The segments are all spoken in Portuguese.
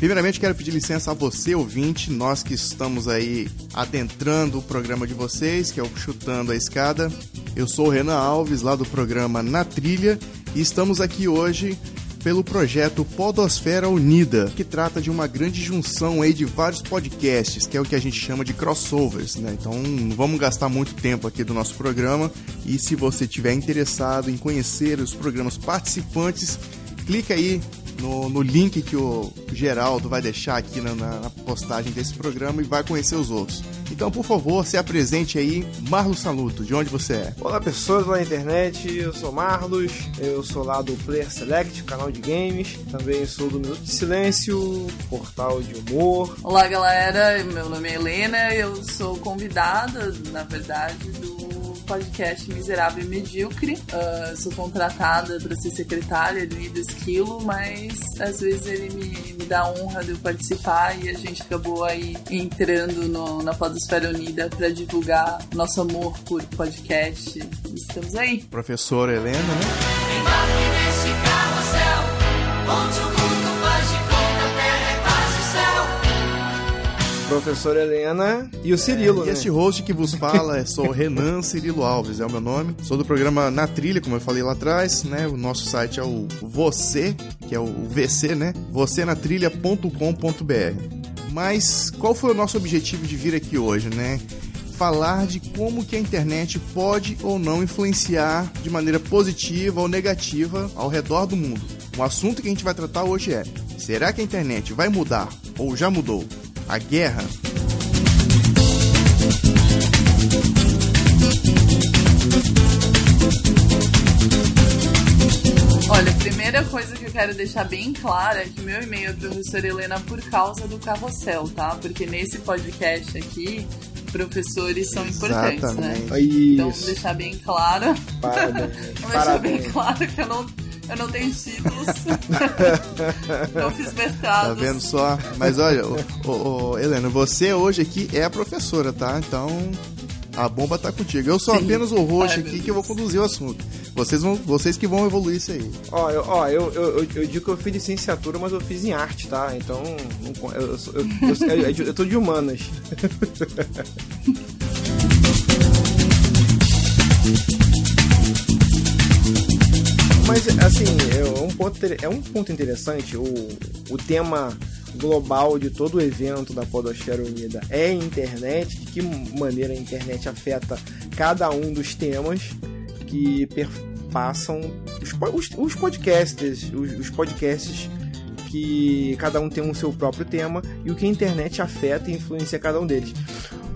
Primeiramente, quero pedir licença a você, ouvinte, nós que estamos aí adentrando o programa de vocês, que é o Chutando a Escada. Eu sou o Renan Alves, lá do programa Na Trilha, e estamos aqui hoje pelo projeto Podosfera Unida, que trata de uma grande junção aí de vários podcasts, que é o que a gente chama de crossovers, né? Então, não vamos gastar muito tempo aqui do nosso programa, e se você tiver interessado em conhecer os programas participantes, clica aí no, no link que o Geraldo vai deixar aqui na, na, postagem desse programa e vai conhecer os outros. Então, por favor, se apresente aí, Marlos Saluto, de onde você é? Olá, pessoas lá na internet, eu sou Marlos, eu sou lá do Player Select, canal de games, também sou do Minuto de Silêncio, portal de humor. Olá, galera, meu nome é Helena, eu sou convidada, na verdade, do podcast Miserável e Medíocre. Uh, sou contratada para ser secretária ali do Esquilo, mas às vezes ele me, me dá a honra de eu participar e a gente acabou aí entrando no, na Podosfera Unida para divulgar nosso amor por podcast. Estamos aí. Professora Helena, né? Embarque nesse carrossel, onde o professora Helena e o Cirilo, é, né? E este host que vos fala é sou Renan Cirilo Alves, é o meu nome. Sou do programa Na Trilha, como eu falei lá atrás, né? O nosso site é o Você, que é o VC, né? Vocenatrilha.com.br. Mas qual foi o nosso objetivo de vir aqui hoje, né? falar de como que a internet pode ou não influenciar de maneira positiva ou negativa ao redor do mundo. O assunto que a gente vai tratar hoje é: será que a internet vai mudar ou já mudou a guerra. Olha, a primeira coisa que eu quero deixar bem clara é que meu e-mail é professora Helena por causa do carrossel, tá? Porque nesse podcast aqui, professores são importantes, né? Exatamente. né? Isso. Então, deixar bem claro. Parabéns. Vou deixar bem claro que eu não eu não tenho títulos. não fiz mestrado. Tá vendo só? Mas olha, ô, Helena, você hoje aqui é a professora, tá? Então a bomba tá contigo. Eu sou Sim. apenas o Ai, aqui que eu vou conduzir o assunto. Vocês, vão, vocês que vão evoluir isso aí. Ó, eu, ó eu, eu, eu, eu digo que eu fiz licenciatura, mas eu fiz em arte, tá? Então, eu, eu, eu, eu, eu tô de humanas. Mas, assim, é um ponto, é um ponto interessante. O, o tema global de todo o evento da Podosfera Unida é a internet, de que maneira a internet afeta cada um dos temas que perpassam os, os, os podcasts, os, os podcasts que cada um tem o seu próprio tema e o que a internet afeta e influencia cada um deles.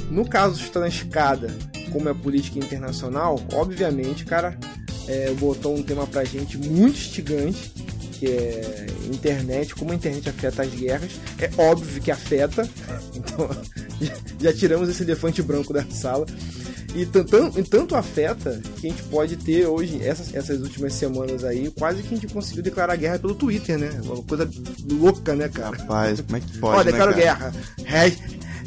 No caso está na como é política internacional, obviamente, cara, é, botou um tema pra gente muito instigante, que é internet, como a internet afeta as guerras. É óbvio que afeta, então já tiramos esse elefante branco da sala. E tanto, tanto afeta que a gente pode ter hoje, essas, essas últimas semanas aí, quase que a gente conseguiu declarar guerra pelo Twitter, né? Uma coisa louca, né, cara? Rapaz, como é que pode? Ó, né, declaro guerra.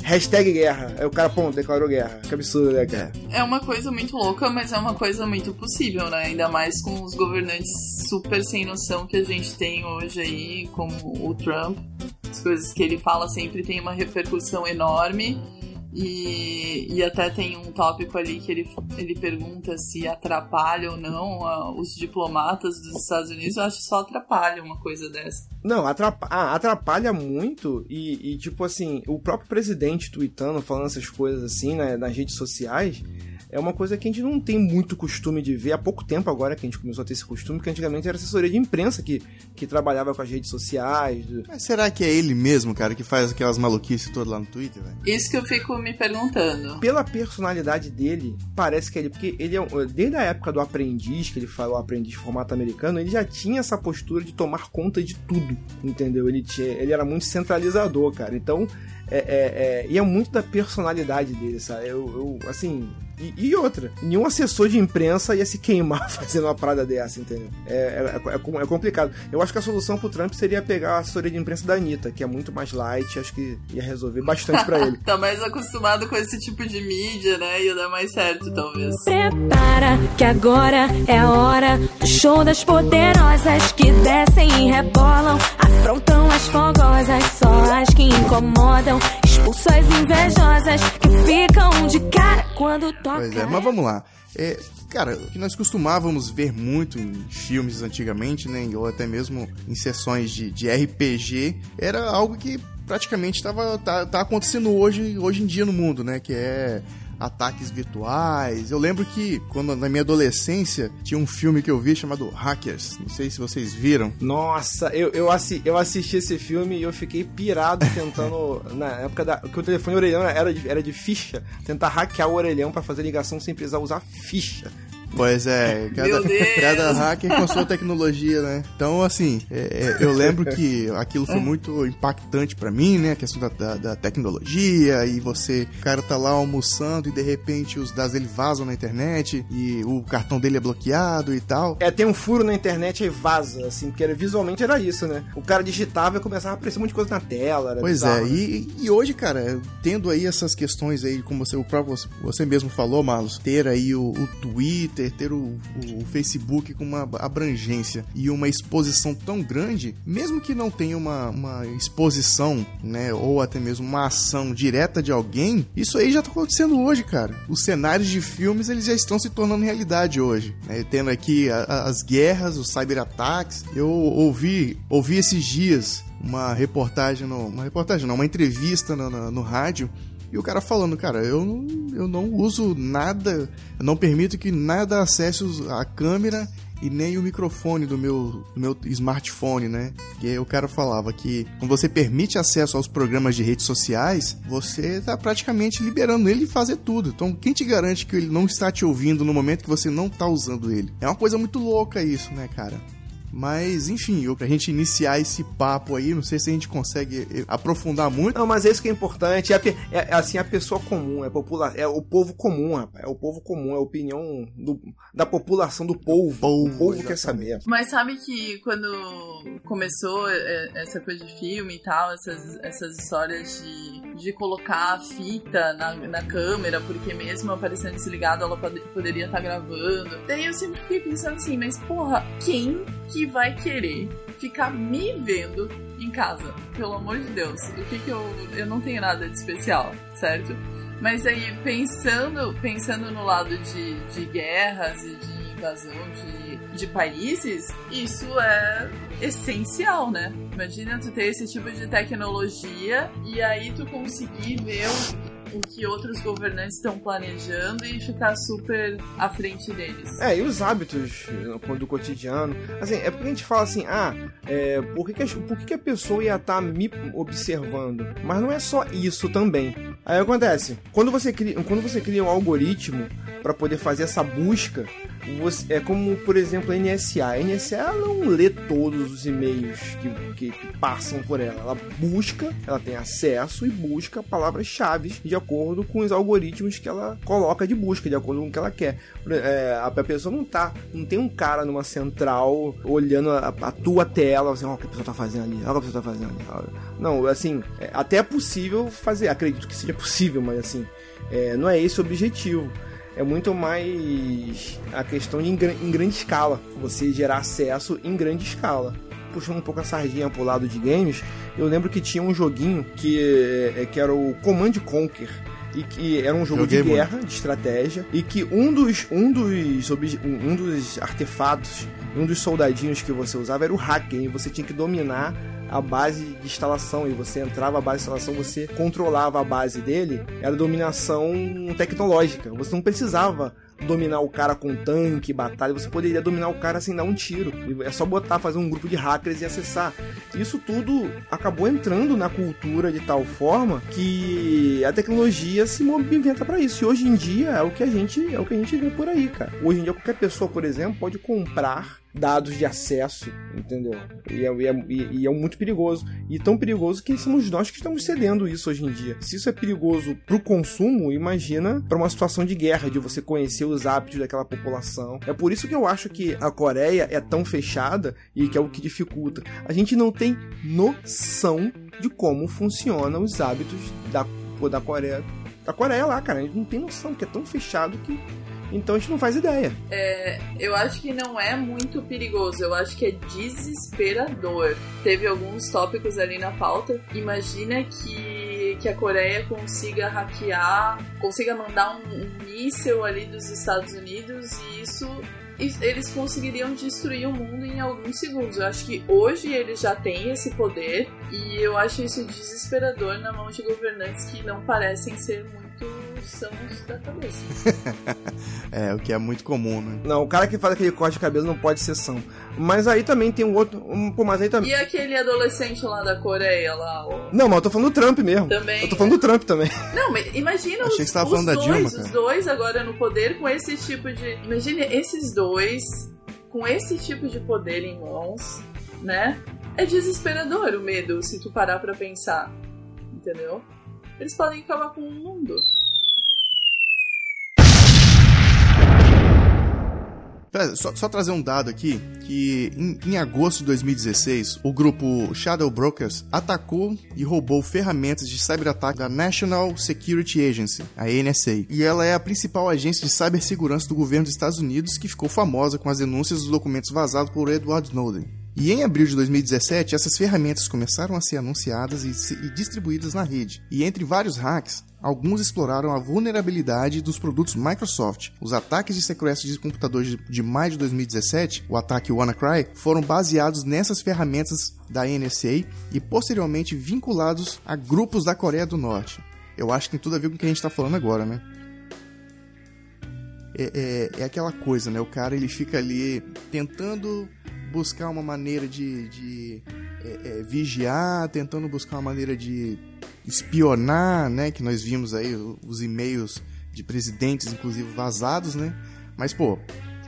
Hashtag guerra. Aí o cara, pô, declarou guerra. Que absurdo, né, cara? É uma coisa muito louca, mas é uma coisa muito possível, né? Ainda mais com os governantes super sem noção que a gente tem hoje aí, como o Trump. As coisas que ele fala sempre tem uma repercussão enorme. E, e até tem um tópico ali que ele, ele pergunta se atrapalha ou não uh, os diplomatas dos Estados Unidos. Eu acho que só atrapalha uma coisa dessa. Não, atrapalha, ah, atrapalha muito e, e, tipo assim, o próprio presidente tweetando, falando essas coisas assim né, nas redes sociais é uma coisa que a gente não tem muito costume de ver. Há pouco tempo agora que a gente começou a ter esse costume, que antigamente era assessoria de imprensa que, que trabalhava com as redes sociais. Mas será que é ele mesmo, cara, que faz aquelas maluquices todas lá no Twitter, velho? Isso que eu fico me perguntando. Pela personalidade dele, parece que é ele, porque ele é, desde a época do aprendiz, que ele falou aprendiz de formato americano, ele já tinha essa postura de tomar conta de tudo, entendeu? Ele, tinha, ele era muito centralizador, cara. Então, é, é, é, e é muito da personalidade dele, sabe? Eu, eu assim, E, e outra, nenhum assessor de imprensa ia se queimar fazendo uma parada dessa, entendeu? É, é, é, é complicado. Eu acho que a solução pro Trump seria pegar a assessoria de imprensa da Anitta, que é muito mais light, acho que ia resolver bastante pra ele. tá mais acostumado com esse tipo de mídia, né? Ia dar mais certo, talvez. Prepara que agora é a hora do show das poderosas que descem e rebolam, afrontam as fogosas, só as que incomodam, expulsam as invejosas que ficam de cara quando toca. Pois é, mas vamos lá. É, cara, o que nós costumávamos ver muito em filmes antigamente, né, ou até mesmo em sessões de, de RPG, era algo que praticamente estava tá, tá acontecendo hoje, hoje em dia no mundo, né, que é ataques virtuais. Eu lembro que quando na minha adolescência tinha um filme que eu vi chamado Hackers. Não sei se vocês viram. Nossa, eu, eu, assi eu assisti esse filme e eu fiquei pirado tentando. na época da. que o telefone orelhão era de, era de ficha, tentar hackear o orelhão para fazer ligação sem precisar usar ficha. Pois é, cada, cada hacker com a sua tecnologia, né? Então, assim, é, é eu lembro que aquilo foi muito impactante para mim, né? A questão da, da, da, tecnologia e você, o cara tá lá almoçando e de repente os dados dele vazam na internet e o cartão dele é bloqueado e tal. É, tem um furo na internet e vaza, assim, porque era, visualmente era isso, né? O cara digitava e começava a aparecer um monte de coisa na tela. pois bizarro, é, né? e, e hoje, cara, tendo aí essas questões aí, como você, o próprio, você mesmo falou, Marlos, ter aí o, o Twitter, Twitter, ter o, o, Facebook com uma abrangência e uma exposição tão grande, mesmo que não tenha uma, uma exposição, né, ou até mesmo uma ação direta de alguém, isso aí já tá acontecendo hoje, cara. Os cenários de filmes, eles já estão se tornando realidade hoje, né? Tendo aqui a, a, as guerras, os cyberataques. Eu ouvi, ouvi esses dias uma reportagem, no, uma reportagem não, uma entrevista no, no, no rádio e o cara falando, cara, eu não, eu não uso nada, eu não permito que nada acesse a câmera e nem o microfone do meu, do meu smartphone, né? E aí o cara falava que quando você permite acesso aos programas de redes sociais, você está praticamente liberando ele de fazer tudo. Então, quem te garante que ele não está te ouvindo no momento que você não está usando ele? É uma coisa muito louca isso, né, cara? Mas, enfim, pra gente iniciar esse papo aí, não sei se a gente consegue eh, aprofundar muito. Não, mas é isso que é importante. É, é, é assim, a pessoa comum, é, popula é o povo comum, rapaz. É o povo comum, é a opinião do, da população do povo. povo o povo quer saber. Mas sabe que quando começou é, essa coisa de filme e tal, essas, essas histórias de, de colocar a fita na, na câmera, porque mesmo aparecendo desligado, ela pode, poderia estar tá gravando. Daí eu sempre fiquei pensando assim, mas porra, quem que vai querer ficar me vendo em casa? Pelo amor de Deus, o que que eu. Eu não tenho nada de especial, certo? Mas aí, pensando, pensando no lado de, de guerras e de invasão de, de países, isso é essencial, né? Imagina tu ter esse tipo de tecnologia e aí tu conseguir ver o o que outros governantes estão planejando e ficar super à frente deles. É, e os hábitos do cotidiano. Assim, é porque a gente fala assim, ah, é, por, que, que, a, por que, que a pessoa ia estar tá me observando? Mas não é só isso também. Aí acontece, quando você cria, quando você cria um algoritmo para poder fazer essa busca, você, é como, por exemplo, a NSA. A NSA não lê todos os e-mails que, que, que, passam por ela. Ela busca, ela tem acesso e busca palavras-chave de acordo com os algoritmos que ela coloca de busca, de acordo com o que ela quer. É, a pessoa não tá, não tem um cara numa central olhando a, a tua tela, assim, ó, oh, o que a pessoa tá fazendo ali, olha o que a pessoa tá fazendo ali. Não, assim, é, até é possível fazer, acredito que seja possível, mas assim, é, não é esse o objetivo é muito mais a questão de em, em grande escala, você gerar acesso em grande escala puxando um pouco a sardinha pro lado de games, eu lembro que tinha um joguinho que, é, que era o Command Conquer. E que era um jogo Joguei de guerra, muito. de estratégia, e que um dos, um dos, um dos artefatos, um dos soldadinhos que você usava era o hacker, e você tinha que dominar a base de instalação e você entrava a base de instalação, você controlava a base dele, era dominação tecnológica. Você não precisava dominar o cara com tanque, batalha, você poderia dominar o cara sem dar um tiro. É só botar, fazer um grupo de hackers e acessar. Isso tudo acabou entrando na cultura de tal forma que a tecnologia se movimenta para isso. E hoje em dia é o que a gente é o que a gente vê por aí, cara. Hoje em dia qualquer pessoa, por exemplo, pode comprar dados de acesso, entendeu? E é, e, é, e é, muito perigoso. E tão perigoso que somos nós que estamos cedendo isso hoje em dia. Se isso é perigoso pro consumo, imagina para uma situação de guerra, de você conhecer os hábitos daquela população. É por isso que eu acho que a Coreia é tão fechada e que é o que dificulta. A gente não tem noção de como funcionam os hábitos da, da Coreia. Da Coreia lá, cara. A gente não tem noção, que é tão fechado que então a gente não faz ideia. É, eu acho que não é muito perigoso, eu acho que é desesperador. Teve alguns tópicos ali na pauta. Imagina que, que a Coreia consiga hackear, consiga mandar um, um míssil ali dos Estados Unidos e isso eles conseguiriam destruir o mundo em alguns segundos. Eu acho que hoje eles já têm esse poder e eu acho isso desesperador na mão de governantes que não parecem ser muito sãos da cabeça. é, o que é muito comum, né? Não, o cara que faz aquele corte de cabelo não pode ser são. Mas aí também tem um outro. Um, pô, mas aí também. E aquele adolescente lá da Coreia lá? O... Não, mas eu tô falando do Trump mesmo. Também. Eu tô falando do Trump também. Não, mas imagina Achei os, que você tava os falando dois, da Dilma, cara. os dois agora no poder com esse tipo de. Imagine esses dois com esse tipo de poder em mãos, né? É desesperador o medo, se tu parar pra pensar. Entendeu? Eles podem acabar com o mundo. Só, só, trazer um dado aqui, que em, em, agosto de 2016, o grupo Shadow Brokers atacou e roubou ferramentas de cyberataque da National Security Agency, a NSA. E ela é a principal agência de cibersegurança do governo dos Estados Unidos, que ficou famosa com as denúncias dos documentos vazados por Edward Snowden. E em abril de 2017, essas ferramentas começaram a ser anunciadas e, e distribuídas na rede. E entre vários hacks, alguns exploraram a vulnerabilidade dos produtos Microsoft. Os ataques de sequestro de computadores de maio de 2017, o ataque WannaCry, foram baseados nessas ferramentas da NSA e posteriormente vinculados a grupos da Coreia do Norte. Eu acho que tem tudo a ver com o que a gente está falando agora, né? É, é, é, aquela coisa, né? O cara ele fica ali tentando buscar uma maneira de, de é, é, vigiar, tentando buscar uma maneira de espionar, né? Que nós vimos aí os e-mails de presidentes, inclusive vazados, né? Mas pô,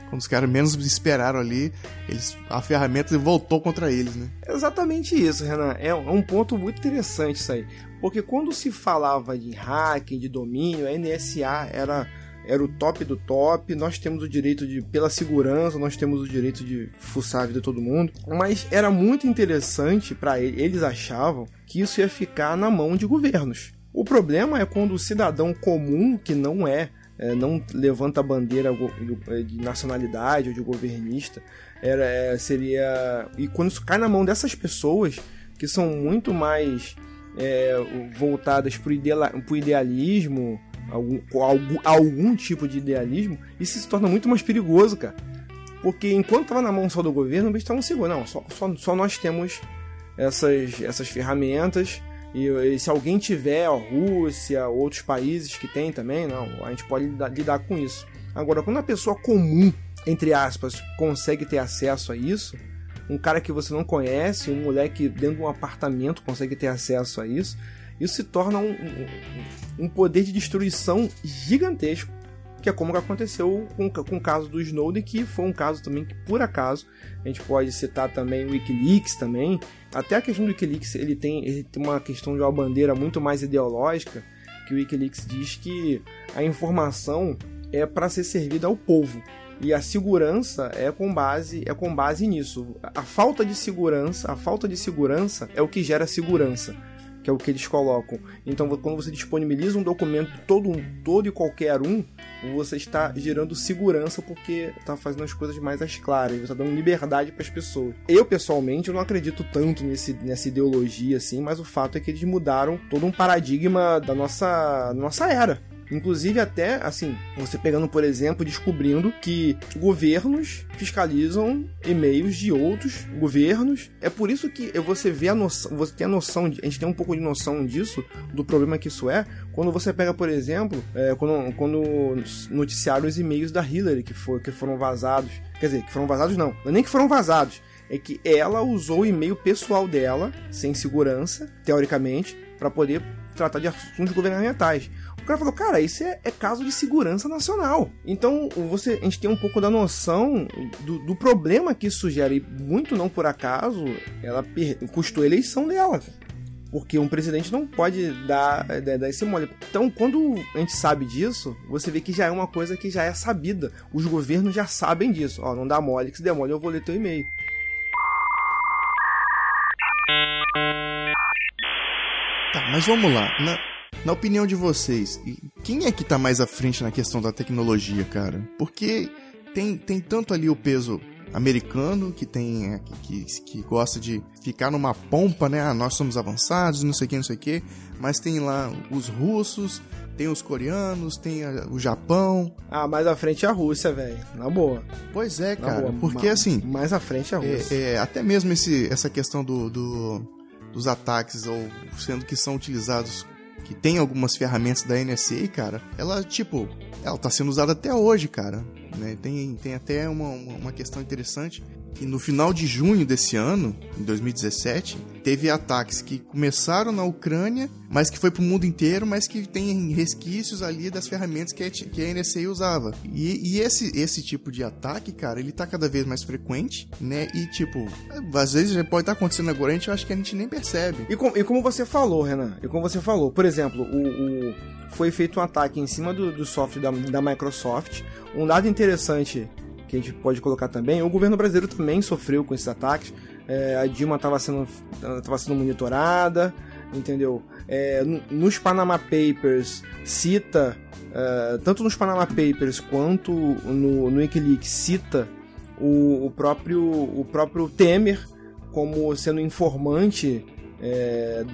quando os caras menos esperaram ali, eles, a ferramenta voltou contra eles, né? Exatamente isso, Renan. É um ponto muito interessante isso aí. Porque quando se falava de hacking, de domínio, a NSA era era o top do top. Nós temos o direito de, pela segurança, nós temos o direito de fuçar a vida de todo mundo. Mas era muito interessante para eles, achavam que isso ia ficar na mão de governos. O problema é quando o cidadão comum, que não é, é não levanta a bandeira de nacionalidade ou de governista, era, é, seria. E quando isso cai na mão dessas pessoas, que são muito mais é, voltadas para o idealismo, algum, algum, algum tipo de idealismo, isso se torna muito mais perigoso, cara. Porque enquanto estava na mão só do governo, eles estavam seguros. Não, só, só, só nós temos essas, essas ferramentas. E, e, se alguém tiver, a Rússia, outros países que tem também, não, a gente pode lidar, lidar com isso. Agora, quando a pessoa comum, entre aspas, consegue ter acesso a isso, um cara que você não conhece, um moleque dentro de um apartamento consegue ter acesso a isso, isso se torna um, um, um poder de destruição gigantesco, que é como aconteceu com, com o caso do Snowden, que foi um caso também que, por acaso, a gente pode citar também o Wikileaks também. Até a questão do Wikileaks, ele tem, ele tem uma questão de uma bandeira muito mais ideológica, que o Wikileaks diz que a informação é para ser servida ao povo. E a segurança é com base é com base nisso. A falta de segurança, a falta de segurança é o que gera segurança que é o que eles colocam. Então, quando você disponibiliza um documento todo, todo e qualquer um, você está gerando segurança porque está fazendo as coisas mais às claras, você está dando liberdade para as pessoas. Eu, pessoalmente, eu não acredito tanto nesse, nessa ideologia assim, mas o fato é que eles mudaram todo um paradigma da nossa, nossa era. Inclusive até, assim, você pegando, por exemplo, descobrindo que governos fiscalizam e-mails de outros governos. É por isso que você vê a noção, você tem a noção, a gente tem um pouco de noção disso, do problema que isso é, quando você pega, por exemplo, é, quando, quando noticiaram os e-mails da Hillary que, for, que foram vazados. Quer dizer, que foram vazados não, não é nem que foram vazados, é que ela usou o e-mail pessoal dela, sem segurança, teoricamente, para poder tratar de assuntos governamentais. O cara falou, cara, isso é, é, caso de segurança nacional. Então, você, a gente tem um pouco da noção do, do problema que isso gera. E muito não por acaso, ela custou a eleição dela. Porque um presidente não pode dar, dar esse mole. Então, quando a gente sabe disso, você vê que já é uma coisa que já é sabida. Os governos já sabem disso. Ó, não dá mole, que se der mole eu vou ler teu e-mail. Tá, mas vamos lá. Na, na opinião de vocês, quem é que tá mais à frente na questão da tecnologia, cara? Porque tem, tem tanto ali o peso americano que tem é, que, que, gosta de ficar numa pompa, né? Ah, nós somos avançados, não sei o que, não sei o que. Mas tem lá os russos, tem os coreanos, tem a, o Japão. Ah, mais à frente é a Rússia, velho. Na boa. Pois é, cara. Boa, porque assim. Mais à frente é a Rússia. É, é, até mesmo esse, essa questão do, do dos ataques, ou sendo que são utilizados, que tem algumas ferramentas da NSA, cara, ela, tipo, ela tá sendo usada até hoje, cara. Né? Tem, tem até uma, uma questão interessante que no final de junho desse ano, em 2017, teve ataques que começaram na Ucrânia, mas que foi pro mundo inteiro, mas que tem resquícios ali das ferramentas que a, que a NSA usava. E, e, esse, esse tipo de ataque, cara, ele tá cada vez mais frequente, né? E tipo, às vezes pode estar tá acontecendo agora, a gente acha que a gente nem percebe. E, com, e como você falou, Renan, e como você falou, por exemplo, o, o foi feito um ataque em cima do, do software da, da Microsoft. Um dado interessante que a gente pode colocar também. O governo brasileiro também sofreu com esses ataques. É, a Dilma estava sendo, tava sendo monitorada, entendeu? É, nos Panama Papers cita, é, tanto nos Panama Papers quanto no, no Wikileaks, cita o, o, próprio, o próprio Temer como sendo informante é,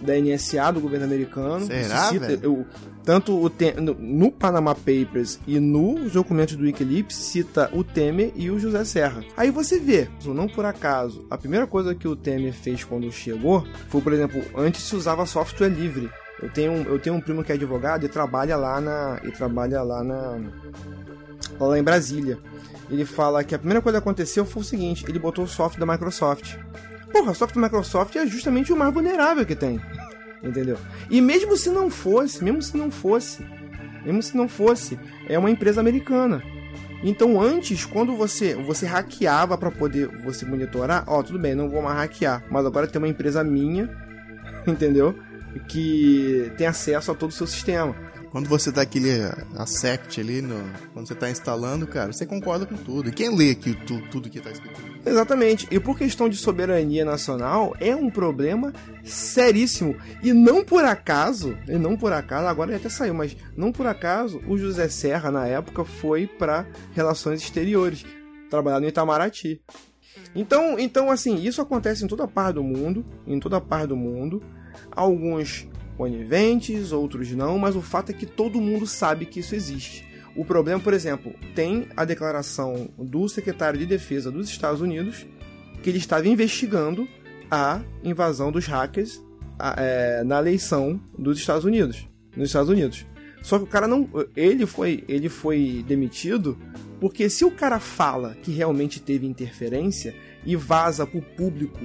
da NSA do governo americano. Será, cita, o, tanto o no, no Panama Papers e nos documentos do Wikileaks cita o Temer e o José Serra. Aí você vê, não por acaso, a primeira coisa que o Temer fez quando chegou foi, por exemplo, antes se usava software livre. Eu tenho, eu tenho um primo que é advogado e trabalha lá na e trabalha lá na lá em Brasília. Ele fala que a primeira coisa que aconteceu foi o seguinte, ele botou o software da Microsoft. Porra, o software da Microsoft é justamente o mais vulnerável que tem. Entendeu? E mesmo se não fosse, mesmo se não fosse, mesmo se não fosse, é uma empresa americana. Então antes, quando você você hackeava para poder você monitorar, ó, tudo bem, não vou mais hackear, mas agora tem uma empresa minha, entendeu? Que tem acesso a todo o seu sistema. Quando você dá aquele accept ali, no, quando você está instalando, cara, você concorda com tudo. E quem lê aqui tu, tudo que está escrito? Exatamente. E por questão de soberania nacional, é um problema seríssimo. E não por acaso, e não por acaso, agora ele até saiu, mas não por acaso, o José Serra, na época, foi para Relações Exteriores, trabalhar no Itamaraty. Então, então, assim, isso acontece em toda parte do mundo, em toda parte do mundo. Alguns coniventes, outros não, mas o fato é que todo mundo sabe que isso existe. O problema, por exemplo, tem a declaração do secretário de Defesa dos Estados Unidos que ele estava investigando a invasão dos hackers é, na eleição dos Estados Unidos, nos Estados Unidos. Só que o cara não, ele foi, ele foi demitido porque se o cara fala que realmente teve interferência e vaza para o público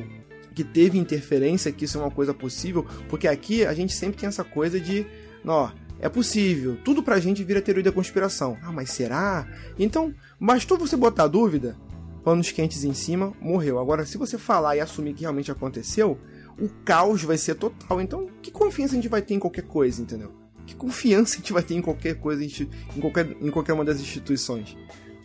que teve interferência, que isso é uma coisa possível, porque aqui a gente sempre tem essa coisa de, ó, é possível, tudo pra gente vira teoria da conspiração. Ah, mas será? Então, bastou você botar dúvida, panos quentes em cima, morreu. Agora, se você falar e assumir que realmente aconteceu, o caos vai ser total. Então, que confiança a gente vai ter em qualquer coisa, entendeu? Que confiança a gente vai ter em qualquer coisa, em qualquer, em qualquer uma das instituições?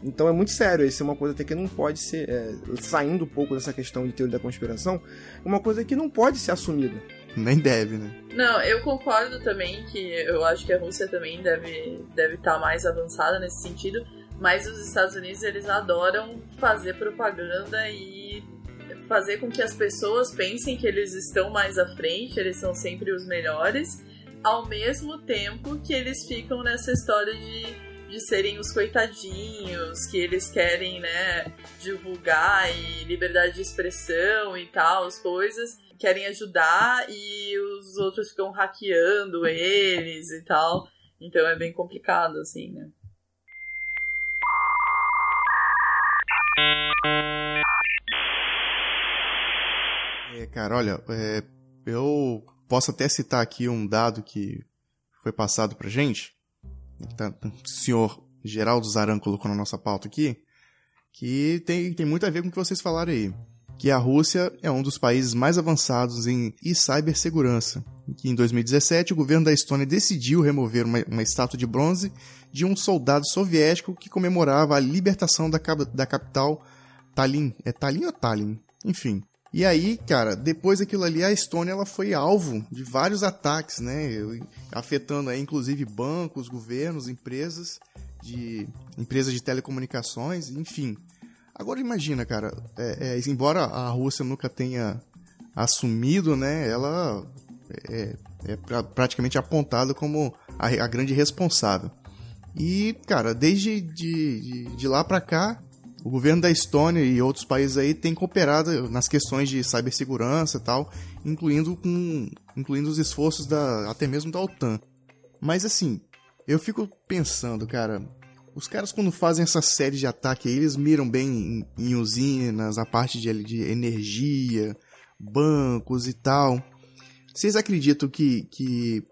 Então é muito sério, isso é uma coisa até que não pode ser, é, saindo um pouco dessa questão de teoria da conspiração, uma coisa que não pode ser assumida. Nem deve, né? Não, eu concordo também que eu acho que a Rússia também deve deve estar tá mais avançada nesse sentido, mas os Estados Unidos eles adoram fazer propaganda e fazer com que as pessoas pensem que eles estão mais à frente, eles são sempre os melhores ao mesmo tempo que eles ficam nessa história de de serem os coitadinhos, que eles querem, né, divulgar e liberdade de expressão e tal, as coisas, querem ajudar e os outros ficam hackeando eles e tal. Então é bem complicado, assim, né? É, cara, olha, é, eu posso até citar aqui um dado que foi passado pra gente, tá, o senhor Geraldo Zaran colocou na nossa pauta aqui, que tem, tem muito a ver com o que vocês falaram aí. Que a Rússia é um dos países mais avançados em cibersegurança. Em 2017 o governo da Estônia decidiu remover uma, uma estátua de bronze de um soldado soviético que comemorava a libertação da, da capital Tallinn. É Tallinn ou Tallinn? Enfim. E aí, cara, depois daquilo ali, a Estônia ela foi alvo de vários ataques, né? Afetando aí, inclusive, bancos, governos, empresas de empresas de telecomunicações, enfim. Agora imagina, cara, é, é, embora a Rússia nunca tenha assumido, né? Ela é, é pra, praticamente apontada como a, a, grande responsável. E, cara, desde de, de, de lá para cá, o governo da Estônia e outros países aí têm cooperado nas questões de cibersegurança e tal, incluindo, com, incluindo os esforços da, até mesmo da OTAN. Mas assim, eu fico pensando, cara, os caras quando fazem essa série de ataque eles miram bem em, em usinas, a parte de, de energia, bancos e tal. Vocês acreditam que, que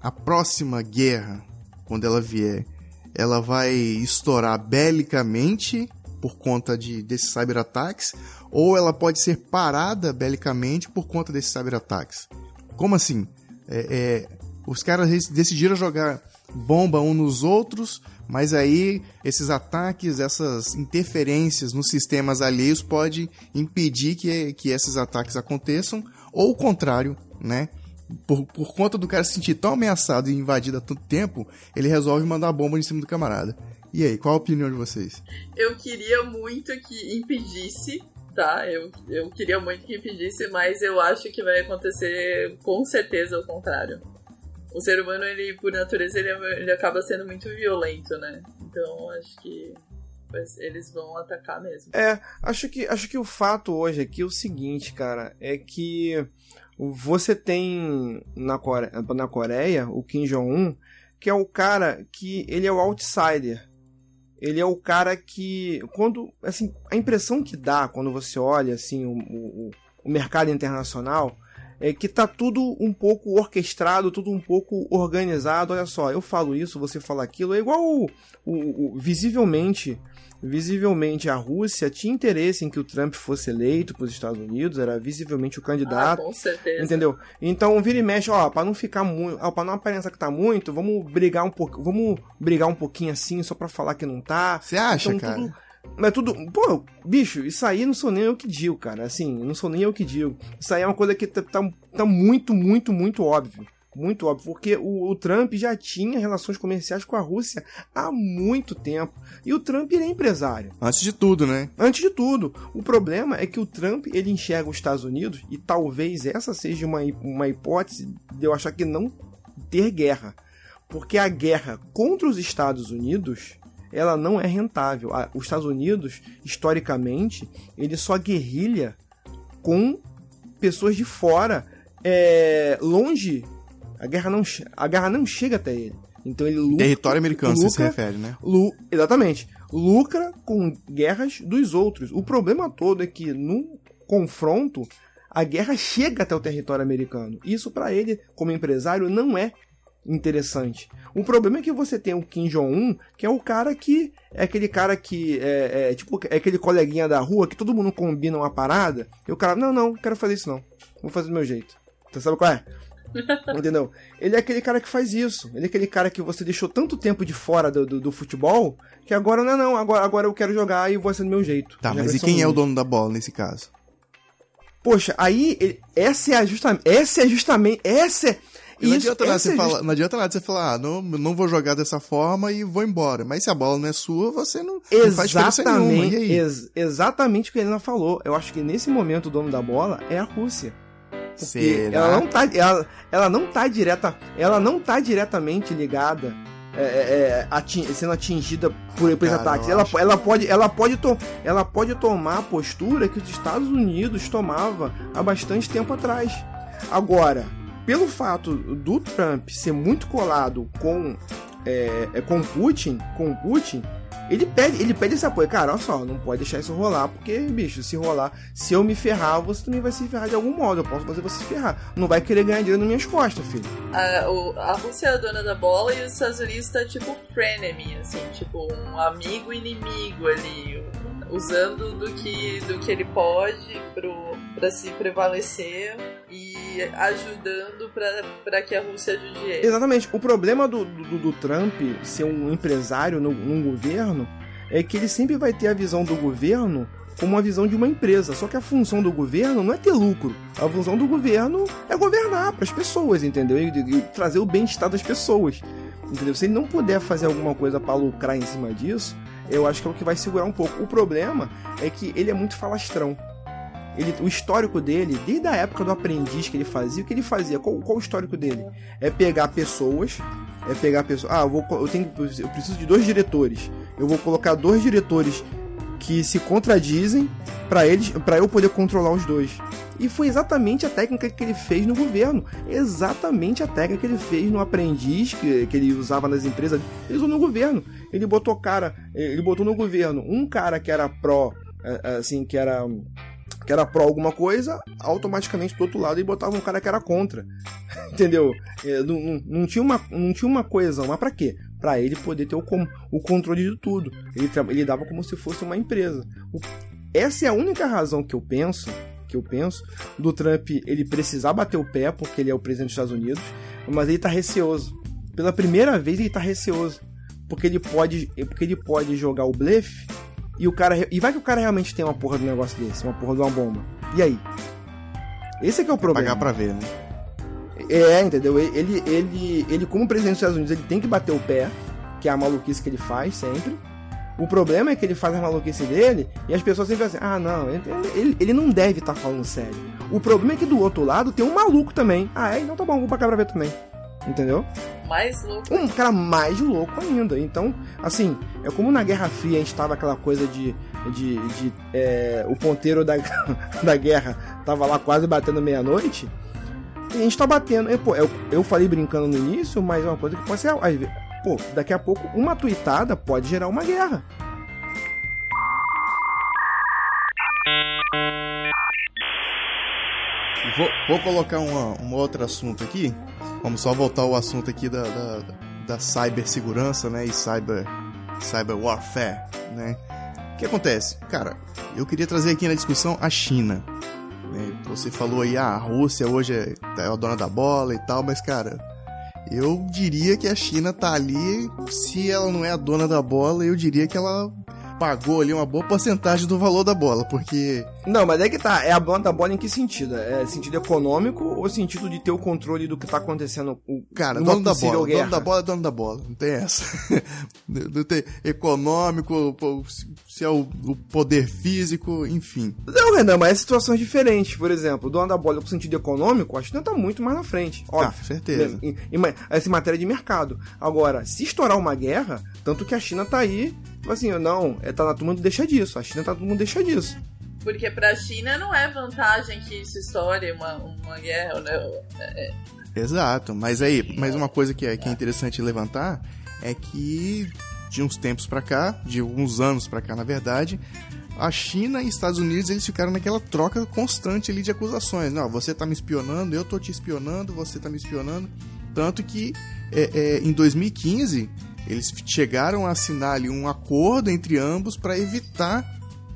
a próxima guerra, quando ela vier, ela vai estourar belicamente por conta de, desses cyberataques, ou ela pode ser parada belicamente por conta desses cyberataques. Como assim? É, é, os caras decidiram jogar bomba uns nos outros, mas aí esses ataques, essas interferências nos sistemas alheios pode impedir que, que esses ataques aconteçam, ou o contrário, né? Por, por conta do cara se sentir tão ameaçado e invadido há tanto tempo, ele resolve mandar bomba em cima do camarada. E aí, qual a opinião de vocês? Eu queria muito que impedisse, tá? Eu, eu queria muito que impedisse, mas eu acho que vai acontecer com certeza o contrário. O ser humano, ele, por natureza, ele, ele acaba sendo muito violento, né? Então, acho que eles vão atacar mesmo. É, acho que, acho que o fato hoje aqui é o seguinte, cara, é que você tem na Coreia, na Coreia o Kim Jong-un, que é o cara que ele é o outsider ele é o cara que quando assim a impressão que dá quando você olha assim o, o, o mercado internacional é que tá tudo um pouco orquestrado, tudo um pouco organizado. Olha só, eu falo isso, você fala aquilo. É igual o, o, o visivelmente, visivelmente a Rússia tinha interesse em que o Trump fosse eleito para os Estados Unidos, era visivelmente o candidato. Ah, com certeza. Entendeu? Então vira e mexe, ó, para não ficar muito, para não aparecer que tá muito, vamos brigar um pouco, vamos brigar um pouquinho assim só para falar que não tá. Você acha, então, cara? Tudo, mas tudo. Pô, bicho, isso aí não sou nem eu que digo, cara. Assim, não sou nem eu que digo. Isso aí é uma coisa que tá, tá, tá muito, muito, muito óbvio. Muito óbvio, porque o, o, Trump já tinha relações comerciais com a Rússia há muito tempo. E o Trump ele é empresário. Antes de tudo, né? Antes de tudo. O problema é que o Trump ele enxerga os Estados Unidos, e talvez essa seja uma, uma hipótese de eu achar que não ter guerra. Porque a guerra contra os Estados Unidos ela não é rentável. Os Estados Unidos, historicamente, ele só guerrilha com pessoas de fora, é, longe. A guerra não, a guerra não chega até ele. Então ele lucra, Território americano, lucra, você se refere, né? Lu, exatamente. Lucra com guerras dos outros. O problema todo é que no confronto, a guerra chega até o território americano. Isso para ele, como empresário, não é interessante. O problema é que você tem o Kim Jong-un, que é o cara que. É aquele cara que. É, é, tipo, é aquele coleguinha da rua que todo mundo combina uma parada. E o cara, não, não, não quero fazer isso não. Vou fazer do meu jeito. Você sabe qual é? Entendeu? Ele é aquele cara que faz isso. Ele é aquele cara que você deixou tanto tempo de fora do, do, do futebol que agora não, não, agora, agora eu quero jogar e vou ser do meu jeito. Tá, mas e quem é o dono da bola nesse caso? Poxa, aí essa é a justamente, essa é justamente, essa é, não, adianta nada você falar, não adianta nada você falar, ah, não, não vou jogar dessa forma e vou embora. Mas se a bola não é sua, você não, não faz diferença nenhuma. E aí? Ex exatamente o que ele falou. Eu acho que nesse momento o dono da bola é a Rússia. Será? ela não tá, ela, ela não tá direta, ela não tá diretamente ligada é, é, é, ati- sendo atingida por, por esse Cara, ataque. eu Ela, ela pode, ela pode, to, ela pode tomar a postura que os Estados Unidos tomava há bastante tempo atrás. Agora, pelo fato do Trump ser muito colado com é, é, com Putin, com Putin, ele pede, ele pede esse apoio. Cara, olha só, não pode deixar isso rolar, porque, bicho, se rolar, se eu me ferrar, você também vai se ferrar de algum modo. Eu posso fazer você se ferrar. Não vai querer ganhar dinheiro nas minhas costas, filho. A, o- a Rússia é a dona da bola e os Estados Unidos tá tipo frenemy, assim, tipo um amigo inimigo ali, usando do que, do que ele pode pro, pra se prevalecer ajudando pra que a Rússia ajude ele. Exatamente. O problema do, do, do Trump ser um empresário no, num governo é que ele sempre vai ter a visão do governo como uma visão de uma empresa. Só que a função do governo não é ter lucro. A função do governo é governar para as pessoas, entendeu? E, e trazer o bem-estar das pessoas. Entendeu? Se ele não puder fazer alguma coisa para lucrar em cima disso, eu acho que é o que vai segurar um pouco. O problema é que ele é muito falastrão. Ele, o histórico dele, desde a época do aprendiz que ele fazia, o que ele fazia? Qual, qual o histórico dele? É pegar pessoas, é pegar pessoas. Ah, eu, vou, eu, tenho, eu preciso de dois diretores. Eu vou colocar dois diretores que se contradizem para eles, para eu poder controlar os dois. E foi exatamente a técnica que ele fez no governo. Exatamente a técnica que ele fez no aprendiz, que, que ele usava nas empresas. Ele usou no governo. Ele botou cara, ele botou no governo um cara que era pró, eh, assim, que era que era pró alguma coisa, automaticamente do outro lado ele botava um cara que era contra. Entendeu? É, não, não- não tinha uma, não tinha uma coesão, mas pra quê? Pra ele poder ter o, com- o controle de tudo. Ele, ele dava como se fosse uma empresa. O- essa é a única razão que eu penso, que eu penso, do Trump ele precisar bater o pé, porque ele é o presidente dos Estados Unidos, mas ele tá receoso. Pela primeira vez ele tá receoso. Porque ele pode, porque ele pode jogar o blefe e o cara. E vai que o cara realmente tem uma porra do negócio desse, uma porra de uma bomba. E aí? Esse é que é o problema. Pagar pra ver, né? É, entendeu? Ele, ele, ele, como presidente dos Estados Unidos, ele tem que bater o pé, que é a maluquice que ele faz sempre. O problema é que ele faz a maluquice dele e as pessoas sempre assim, ah, não, ele, ele, ele não deve estar falando sério. O problema é que do outro lado tem um maluco também. Ah, é? Então tá bom, vou pagar pra ver também. Entendeu? Mais louco. Um cara mais louco ainda. Então, assim, é como na Guerra Fria a gente tava aquela coisa de. de, de é, o ponteiro da, da guerra tava lá quase batendo meia-noite. E a gente tá batendo. É, pô, eu, eu falei brincando no início, mas é uma coisa que pode ser. Pô, daqui a pouco uma tuitada pode gerar uma guerra. Vou, vou colocar uma- um outro assunto aqui. Vamos só voltar ao assunto aqui da, da, da cibersegurança, né? E cyber, cyber warfare, né? O que acontece? Cara, eu queria trazer aqui na discussão a China. né? Você falou aí, ah, a Rússia hoje é, é a dona da bola e tal, mas, cara, eu diria que a China tá ali, se ela não é a dona da bola, eu diria que ela pagou ali uma boa porcentagem do valor da bola, porque Não, mas é que tá. É a da bola em que sentido? É sentido econômico ou sentido de ter o controle do que tá acontecendo? O, Cara, dono da possível bola. guerra? Dono da bola é dono da bola. Não tem essa. não tem econômico, se- é o, o poder físico, enfim. Não, Renan, mas é situações diferentes. Por exemplo, o dono da bola, no sentido econômico, a China tá muito mais na frente. Óbvio. Ah, certeza. Em, em, em, essa matéria de mercado. Agora, se estourar uma guerra, tanto que a China tá aí, tipo assim, não, é, tá na turma do deixa disso. A China tá na turma do deixa disso. Porque pra China não é vantagem que isso estoure uma, uma guerra, né? É, Exato. Mas aí, mais uma coisa que é, que é interessante levantar é que de uns tempos pra cá, de alguns anos pra cá, na verdade, a China e Estados Unidos eles ficaram naquela troca constante ali de acusações. Não, você tá me espionando, eu tô te espionando, você tá me espionando. Tanto que é, é, em 2015 eles chegaram a assinar ali um acordo entre ambos para evitar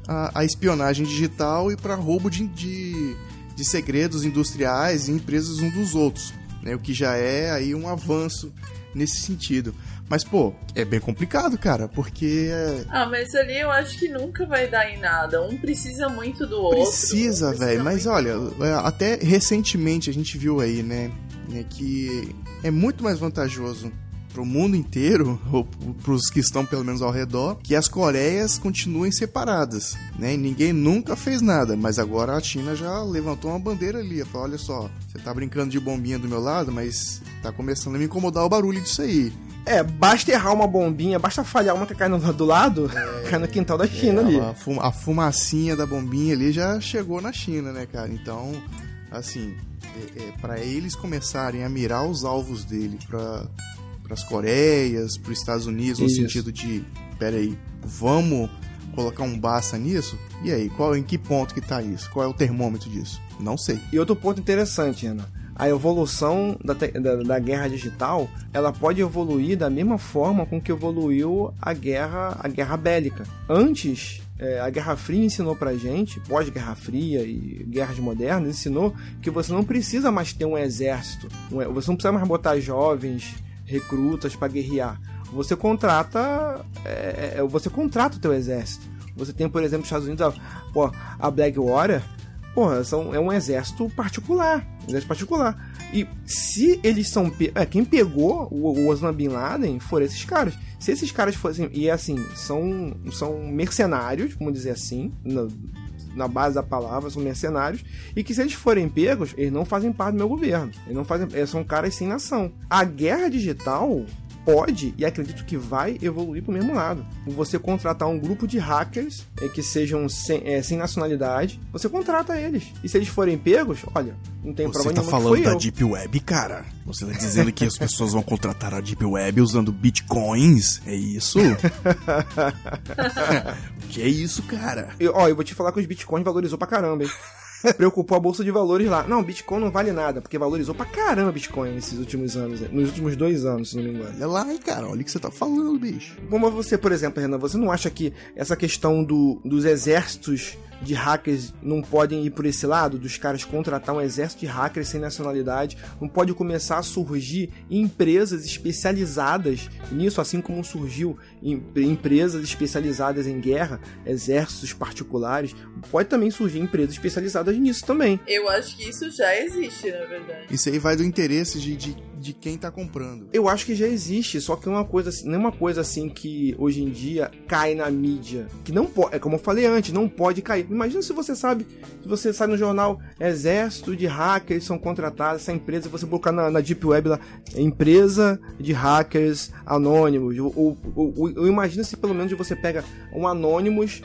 a, a espionagem digital e para roubo de, de, de segredos industriais e empresas um dos outros, né? O que já é aí um avanço nesse sentido. Mas, pô, é bem complicado, cara, porque é, Ah, mas ali eu acho que nunca vai dar em nada. Um precisa muito do outro. Precisa, velho. Mas olha, é, até recentemente a gente viu aí, né, né, que é muito mais vantajoso pro mundo inteiro, ou pros que estão pelo menos ao redor, que as Coreias continuem separadas, né? E ninguém nunca fez nada, mas agora a China já levantou uma bandeira ali, falou, olha só, você tá brincando de bombinha do meu lado, mas tá começando a me incomodar o barulho disso aí. É, basta errar uma bombinha, basta falhar uma que cai no, do lado, cai no quintal da China É, ali. A, fu- a fumacinha da bombinha ali já chegou na China, né, cara? Então, assim, é, é, para eles começarem a mirar os alvos dele para as Coreias, para os Estados Unidos, no Isso. sentido de, peraí, vamos colocar um baça nisso? E aí, qual, em que ponto que tá isso? Qual é o termômetro disso? Não sei. E outro ponto interessante, Ana. A evolução da, da, da guerra digital, ela pode evoluir da mesma forma com que evoluiu a guerra, a guerra bélica. Antes, é, a Guerra Fria ensinou pra gente, pós-Guerra Fria e guerras modernas, ensinou que você não precisa mais ter um exército. Você não precisa mais botar jovens, recrutas pra guerrear. Você contrata, é, é, você contrata o teu exército. Você tem, por exemplo, nos Estados Unidos, a, pô, a Blackwater, Porra, são, é um exército particular. um Exército particular. E se eles são. É, quem pegou o, o Osama Bin Laden foram esses caras. Se esses caras fossem. E assim, são, são mercenários, vamos dizer assim. Na, na base da palavra, são mercenários. E que se eles forem pegos, eles não fazem parte do meu governo. Eles não fazem. Eles são caras sem nação. A guerra digital pode e acredito que vai evoluir para o mesmo lado. Você contratar um grupo de hackers eh, que sejam sem, eh, sem nacionalidade, você contrata eles. E se eles forem pegos, olha, não tem Você tá nenhuma que falando da eu. Deep Web, cara? Você tá dizendo que as pessoas vão contratar a Deep Web usando bitcoins? É isso? O que é isso, cara? E, ó, eu vou te falar que os bitcoins valorizou pra caramba, hein? Preocupou a bolsa de valores lá. Não, Bitcoin não vale nada, porque valorizou pra caramba Bitcoin nesses últimos anos, eh, nos últimos dois anos, se não me engano. Olha lá, hein, cara. Olha o que você tá falando, bicho. Como você, por exemplo, Renan, você não acha que essa questão do, dos exércitos de hackers não podem ir por esse lado? Dos caras contratar um exército de hackers sem nacionalidade? Não pode começar a surgir empresas especializadas nisso, assim como surgiu em- empresas especializadas em guerra, exércitos particulares? Pode também surgir empresas especializadas nisso também. Eu acho que isso já existe, na verdade. Isso aí vai do interesse de, de, de quem tá comprando. Eu acho que já existe, só que é uma coisa, assim- não é uma coisa assim que hoje em dia cai na mídia. Que não pode, é como eu falei antes, não pode cair. Imagina se você sabe, se você sai no jornal, exército de hackers são contratados, essa empresa, você colocar na, na Deep Web lá, empresa de hackers anônimos. Ou, ou, ou, ou imagina se pelo menos você pega um Anonymous.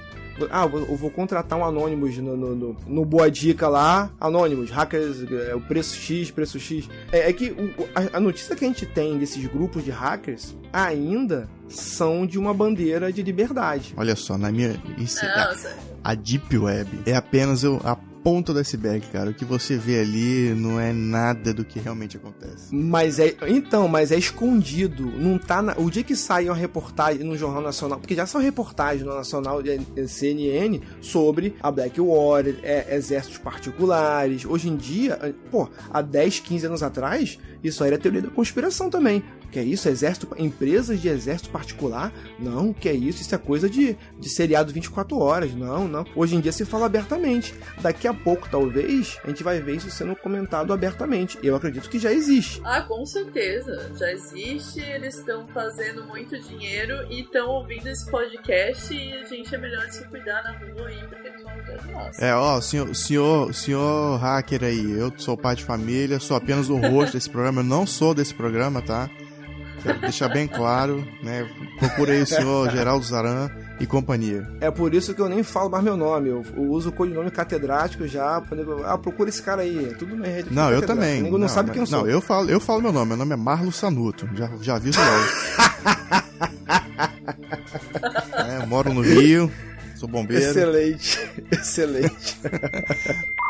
Ah, eu vou, eu contratar um Anonymous no, no, no, no Boa Dica lá. Anonymous, hackers, é, o preço X, preço X. É, é que o- a, a notícia que a gente tem desses grupos de hackers ainda são de uma bandeira de liberdade. Olha só, na minha. Isso, a, a Deep Web é apenas o- a ponta do iceberg, cara. O que você vê ali não é nada do que realmente acontece. Mas é. Então, mas é escondido. Não tá na, O dia que sai uma reportagem no Jornal Nacional, porque já são reportagens no Nacional de CNN sobre a Blackwater, é, exércitos particulares. Hoje em dia, pô, há 10, 15 anos atrás, isso aí era teoria da conspiração também. Que é isso? Exército, empresas de exército particular? Não, que é isso? Isso é coisa de, de seriado 24 horas. Não, não. Hoje em dia se fala abertamente. Daqui a pouco, talvez, a gente vai ver isso sendo comentado abertamente. Eu acredito que já existe. Ah, com certeza. Já existe, eles estão fazendo muito dinheiro e estão ouvindo esse podcast e a gente é melhor se cuidar na rua aí, porque eles vão atrás de nós. É, ó, senhor, senhor, senhor hacker aí, eu sou pai de família, sou apenas o host desse programa, eu não sou desse programa, tá? Quero deixar bem claro, né? Procura aí o senhor Geraldo Zaran e companhia. É por isso que eu nem falo mais meu nome. Eu, eu uso o codinome catedrático já. Ah, procura esse cara aí. É tudo na rede. Não, eu também. O nego não, sabe mas- quem eu sou. Não, eu falo, eu falo meu nome, meu nome é Marlo Sanuto, já, já aviso logo. é, moro no Rio, sou bombeiro. Excelente. Excelente.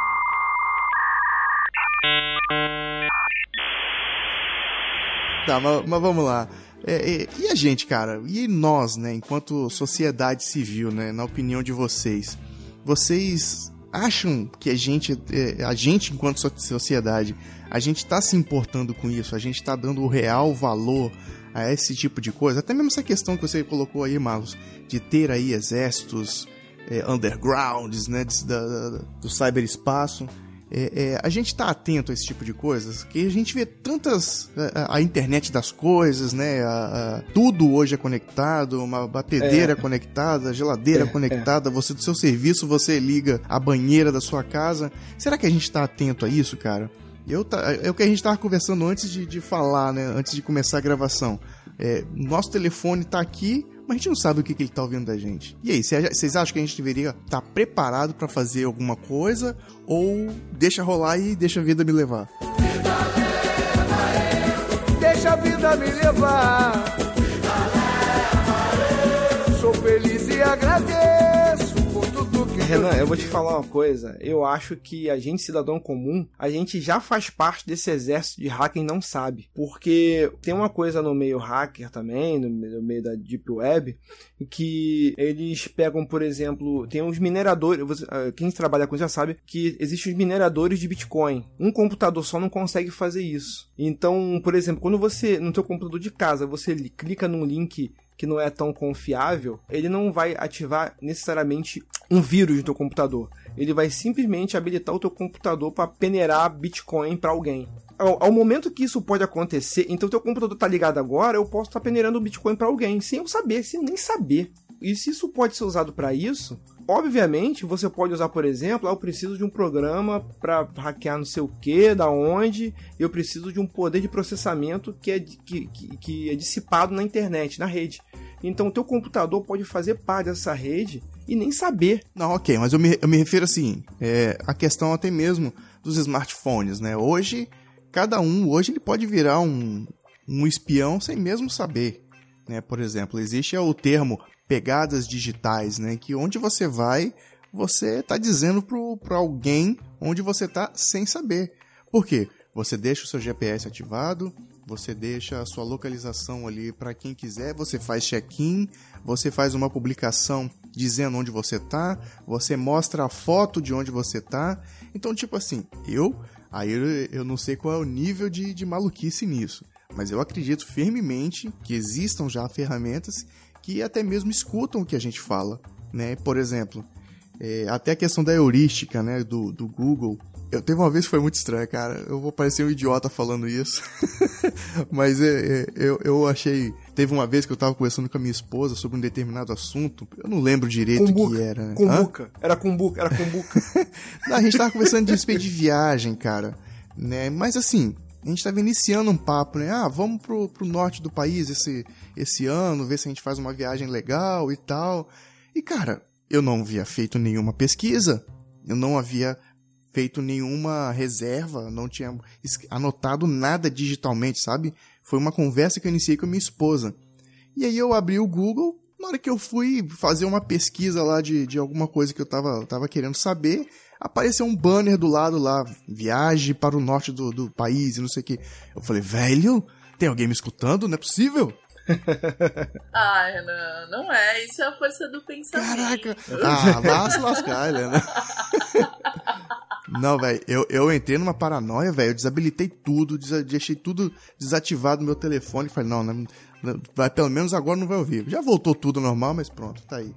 Tá, mas, mas vamos lá. É, é, e a gente, cara? E nós, né? Enquanto sociedade civil, né? Na opinião de vocês, vocês acham que a gente, é, a gente enquanto so- sociedade, a gente tá se importando com isso? A gente tá dando o real valor a esse tipo de coisa? Até mesmo essa questão que você colocou aí, Marlos, de ter aí exércitos é, undergrounds, né? de- da- da- do cyberespaço. É, é, a gente tá atento a esse tipo de coisas, que a gente vê tantas. A, a internet das coisas, né? A, a, tudo hoje é conectado, uma batedeira é. conectada, geladeira é, conectada, você do seu serviço você liga a banheira da sua casa. Será que a gente tá atento a isso, cara? Eu, é o que a gente tava conversando antes de, de falar, né? Antes de começar a gravação. É, nosso telefone tá aqui, mas a gente não sabe o que, que ele tá ouvindo da gente. E aí, vocês acham que a gente deveria estar tá preparado para fazer alguma coisa ou deixa rolar e deixa a vida me levar? Vida leva deixa a vida me levar. Renan, eu vou te falar uma coisa. Eu acho que a gente, cidadão comum, a gente já faz parte desse exército de hacker e não sabe. Porque tem uma coisa no meio hacker também, no meio da Deep Web, que eles pegam, por exemplo, tem uns mineradores. Ah, quem trabalha com isso já sabe que existem os mineradores de Bitcoin. Um computador só não consegue fazer isso. Então, por exemplo, quando você, no seu computador de casa, você clica num link que não é tão confiável, ele não vai ativar necessariamente um vírus no teu computador. Ele vai simplesmente habilitar o teu computador para peneirar Bitcoin para alguém. Ao, ao, momento que isso pode acontecer, então teu computador está ligado agora, eu posso estar tá peneirando Bitcoin para alguém, sem eu saber, sem eu nem saber. E se isso pode ser usado para isso, obviamente você pode usar, por exemplo, ah, eu preciso de um programa para hackear não sei o que, da onde, eu preciso de um poder de processamento que é, que, que, que é dissipado na internet, na rede. Então o teu computador pode fazer parte dessa rede e nem saber. Não, ok, mas eu me, eu me refiro assim, é, a questão até mesmo dos smartphones, né? Hoje, cada um, hoje ele pode virar um, um espião sem mesmo saber. Né? Por exemplo, existe o termo pegadas digitais, né? Que onde você vai, você está dizendo para alguém onde você está sem saber. Por quê? Você deixa o seu GPS ativado, você deixa a sua localização ali para quem quiser, você faz check-in, você faz uma publicação dizendo onde você tá, você mostra a foto de onde você tá. Então, tipo assim, eu, aí eu, eu não sei qual é o nível de, de maluquice nisso, mas eu acredito firmemente que existam já ferramentas que até mesmo escutam o que a gente fala, né? Por exemplo, é, até a questão da heurística, né, do, do Google, eu teve uma vez que foi muito estranho, cara. Eu vou parecer um idiota falando isso. Mas é, é, eu, eu achei. Teve uma vez que eu tava conversando com a minha esposa sobre um determinado assunto. Eu não lembro direito o que era. Né? Cumbuca. Era cumbuca, era cumbuca. não, a gente tava conversando de respeito de viagem, cara. Né? Mas assim, a gente tava iniciando um papo, né? Ah, vamos pro, pro norte do país esse, esse ano, ver se a gente faz uma viagem legal e tal. E, cara, eu não havia feito nenhuma pesquisa. Eu não havia feito nenhuma reserva, não tinha anotado nada digitalmente, sabe? Foi uma conversa que eu iniciei com a minha esposa. E aí eu abri o Google, na hora que eu fui fazer uma pesquisa lá de, de alguma coisa que eu tava, tava querendo saber, apareceu um banner do lado lá, viagem para o norte do, do país e não sei o que. Eu falei, velho, tem alguém me escutando? Não é possível? ah, Renan, não é. Isso é a força do pensamento. Caraca. Ah, vá se lascar, Helena. Não, velho, eu, eu entrei numa paranoia, velho. Eu desabilitei tudo, deixei tudo desativado no meu telefone. Falei, não, não, vai, pelo menos agora não vai ouvir. Já voltou tudo normal, mas pronto, tá aí.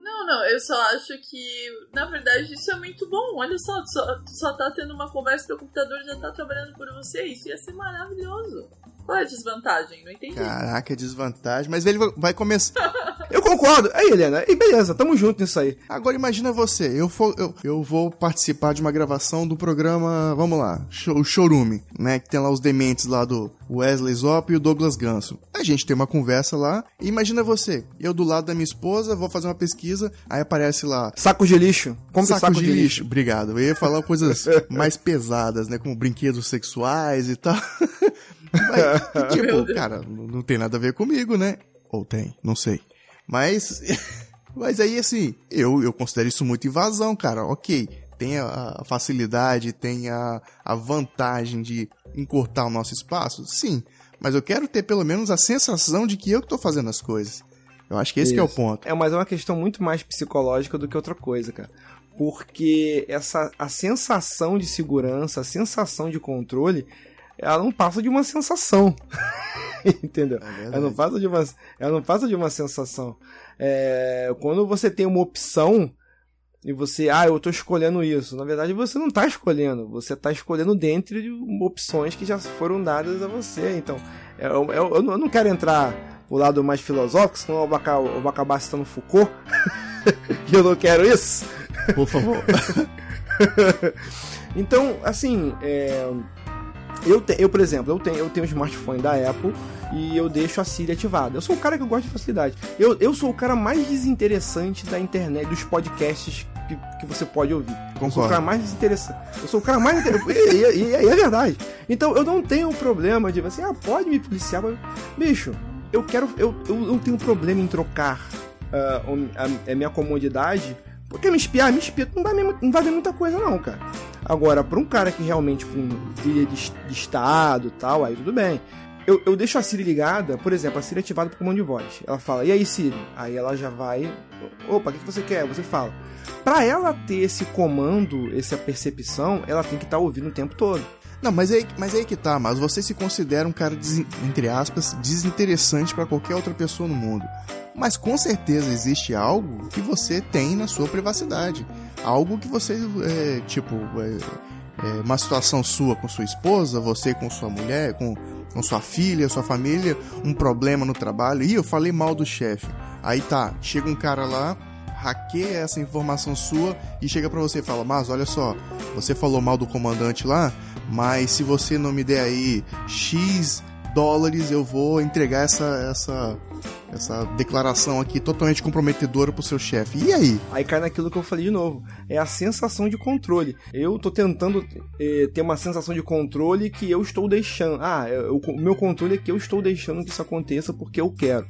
Não, não, eu só acho que, na verdade, isso é muito bom. Olha só, tu só, só tá tendo uma conversa, teu computador já tá trabalhando por você. Isso ia ser maravilhoso. Qual é a desvantagem? Não entendi. Caraca, é desvantagem. Mas ele vai começar. eu concordo. Aí, Helena, e beleza, tamo junto nisso aí. Agora imagina você, eu, for, eu, eu vou participar de uma gravação do programa, vamos lá, o Showroom, né? Que tem lá os dementes lá do Wesley Zop e o Douglas Ganso. A gente tem uma conversa lá, e imagina você, eu do lado da minha esposa, vou fazer uma pesquisa, aí aparece lá... Saco de lixo. Como saco, saco de, de lixo. lixo. Obrigado. Eu ia falar coisas mais pesadas, né? Como brinquedos sexuais e tal. Mas, tipo, cara, não tem nada a ver comigo, né? Ou tem, não sei. Mas, mas aí, assim, eu, eu considero isso muito invasão, cara. Ok, tem a facilidade, tem a, a vantagem de encurtar o nosso espaço? Sim. Mas eu quero ter pelo menos a sensação de que eu que tô fazendo as coisas. Eu acho que esse que é o ponto. É, mas é uma questão muito mais psicológica do que outra coisa, cara. Porque essa a sensação de segurança, a sensação de controle ela não passa de uma sensação. Entendeu? É ela, não passa de uma, ela não passa de uma sensação. É, quando você tem uma opção e você, ah, eu tô escolhendo isso. Na verdade, você não tá escolhendo. Você tá escolhendo dentro de opções que já foram dadas a você. Então, eu, eu, eu não quero entrar o lado mais filosófico, senão eu vou acabar, eu vou acabar citando Foucault. e eu não quero isso. Por favor. então, assim, é, eu, te, eu, por exemplo, eu tenho, eu tenho um smartphone da Apple e eu deixo a Siri ativada. Eu sou o cara que gosta de facilidade. Eu, eu sou o cara mais desinteressante da internet, dos podcasts que, que você pode ouvir. Concordo. Eu sou o cara mais desinteressante. Eu sou o cara mais interessante. e, e, e, é verdade. Então eu não tenho problema de você, ah, pode me policiar. Mas... Bicho, eu quero. Eu, eu não tenho problema em trocar uh, a, a minha comodidade. Porque me espiar, me espiar, não vai, não vai ver muita coisa, não, cara. Agora, pra um cara que realmente com trilha de, de estado e tal, aí tudo bem. Eu, eu deixo a Siri ligada, por exemplo, a Siri ativada por comando de voz. Ela fala, e aí, Siri? Aí ela já vai. Opa, o que você quer? Você fala. Para ela ter esse comando, essa percepção, ela tem que estar tá ouvindo o tempo todo. Não, mas aí, mas aí que tá, mas você se considera um cara, entre aspas, desinteressante para qualquer outra pessoa no mundo. Mas com certeza existe algo que você tem na sua privacidade. Algo que você, é, tipo, é, é uma situação sua com sua esposa, você com sua mulher, com, com sua filha, sua família, um problema no trabalho. Ih, eu falei mal do chefe. Aí tá, chega um cara lá, hackeia essa informação sua e chega para você e fala: Mas olha só, você falou mal do comandante lá, mas se você não me der aí X dólares, eu vou entregar essa, essa, essa declaração aqui totalmente comprometedora pro seu chefe. E aí? Aí cai naquilo que eu falei de novo. É a sensação de controle. Eu tô tentando eh, ter uma sensação de controle que eu estou deixando. Ah, o meu controle é que eu estou deixando que isso aconteça porque eu quero.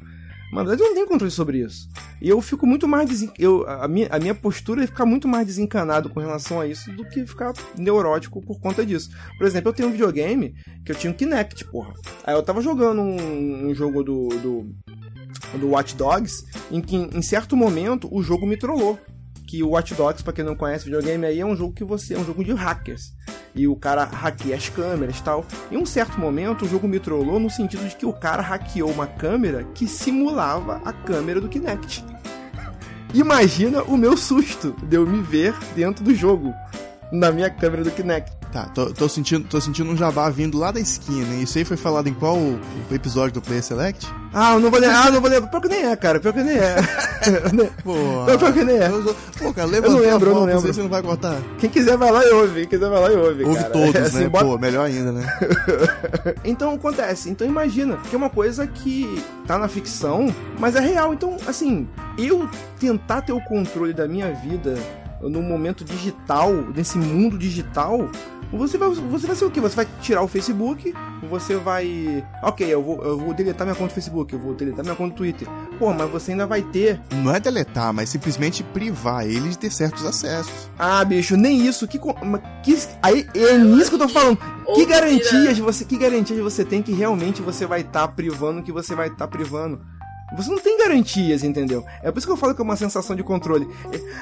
Mas eu não tenho controle sobre isso. E eu fico muito mais. Desen... Eu, a, minha, a minha postura é ficar muito mais desencanado com relação a isso do que ficar neurótico por conta disso. Por exemplo, eu tenho um videogame que eu tinha um Kinect, porra. Aí eu tava jogando um, um jogo do, do, do Watch Dogs, em que em certo momento o jogo me trollou que o Watch Dogs, pra quem não conhece videogame aí, é um jogo que você. é um jogo de hackers. E o cara hackeia as câmeras e tal. Em um certo momento, o jogo me trollou no sentido de que o cara hackeou uma câmera que simulava a câmera do Kinect. Imagina o meu susto de eu me ver dentro do jogo, na minha câmera do Kinect. Tá, tô, tô, sentindo, tô sentindo um jabá vindo lá da esquina. Isso aí foi falado em qual episódio do Play Select? Ah, eu não vou ler. Ah, não vou ler. Pior que nem é, cara. Pior que nem é. Pô, pior que nem é. Pô, cara, levanta eu não lembro, eu não lembro. Você não vai cortar. Quem quiser vai lá e ouve. Quem quiser vai lá e ouve. Ouve cara. todos, é, né? assim, bota... Pô, melhor ainda, né? então acontece. Então imagina, que é uma coisa que tá na ficção, mas é real. Então, assim, eu tentar ter o controle da minha vida no momento digital, nesse mundo digital, você vai, você vai ser o quê? Você vai tirar o Facebook, você vai. Ok, eu vou, eu vou deletar minha conta do Facebook, eu vou deletar minha conta do Twitter. Pô, mas você ainda vai ter. Não é deletar, mas simplesmente privar ele de ter certos acessos. Ah, bicho, nem isso. Que, que aí é nisso que eu tô falando. Que garantias você, que garantias você tem que realmente você vai estar tá privando que você vai estar tá privando? Você não tem garantias, entendeu? É por isso que eu falo que é uma sensação de controle.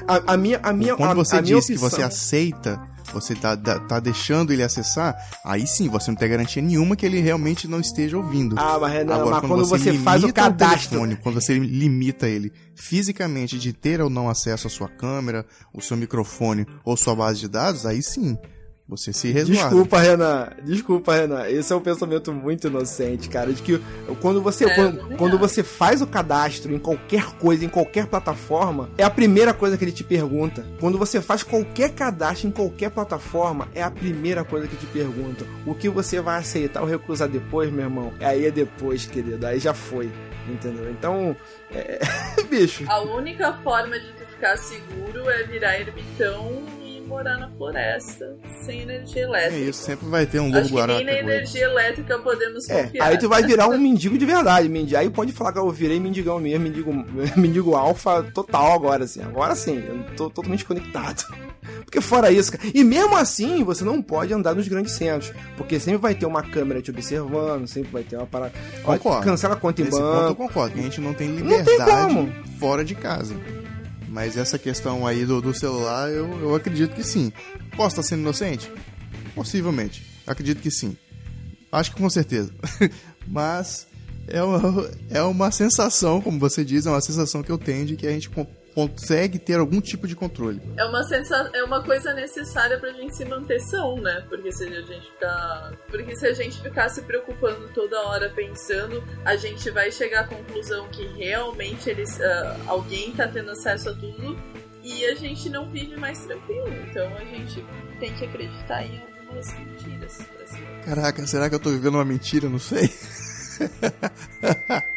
A, a minha, a minha, Quando a, você a diz minha que você aceita, você tá, tá deixando ele acessar, aí sim, você não tem garantia nenhuma que ele realmente não esteja ouvindo. Ah, mas, Renan, Agora, mas quando, quando você, você faz o cadastro... O telefone, quando você limita ele fisicamente de ter ou não acesso à sua câmera, o seu microfone ou sua base de dados, aí sim, você se resguarda. Desculpa, Renan. Desculpa, Renan. Esse é um pensamento muito inocente, cara. De que quando você, é, quando, quando, você faz o cadastro em qualquer coisa, em qualquer plataforma, é a primeira coisa que ele te pergunta. Quando você faz qualquer cadastro em qualquer plataforma, é a primeira coisa que te pergunta. O que você vai aceitar ou recusar depois, meu irmão? Aí é depois, querido. Aí já foi. Entendeu? Então, é... bicho. A única forma de tu ficar seguro é virar ermitão morar na floresta sem energia elétrica. É isso, sempre vai ter um lobo guará. Nem na energia elétrica podemos é, confiar. Aí tu vai virar um mendigo de verdade, mendigo. Aí pode falar que eu virei mendigão mesmo, mendigo, mendigo alfa total agora, assim. Agora sim, eu tô totalmente conectado. Porque fora isso, e mesmo assim, você não pode andar nos grandes centros. Porque sempre vai ter uma câmera te observando, sempre vai ter uma parada. Concordo. Cancela a conta em banco. Ponto eu concordo, que a gente não tem liberdade não tem fora de casa. Mas essa questão aí do, do celular, eu, eu acredito que sim. Posso estar sendo inocente? Possivelmente. Acredito que sim. Acho que com certeza. Mas É uma, é uma sensação, como você diz, é uma sensação que eu tenho de que a gente consegue ter algum tipo de controle. É uma sensa é uma coisa necessária pra gente se manter são, né? Porque se a gente ficar, porque se a gente ficar se preocupando toda hora pensando, a gente vai chegar à conclusão que realmente eles uh, alguém tá tendo acesso a tudo e a gente não vive mais tranquilo. Então a gente tem que acreditar em algumas mentiras. Caraca, será que eu tô vivendo uma mentira? Não sei.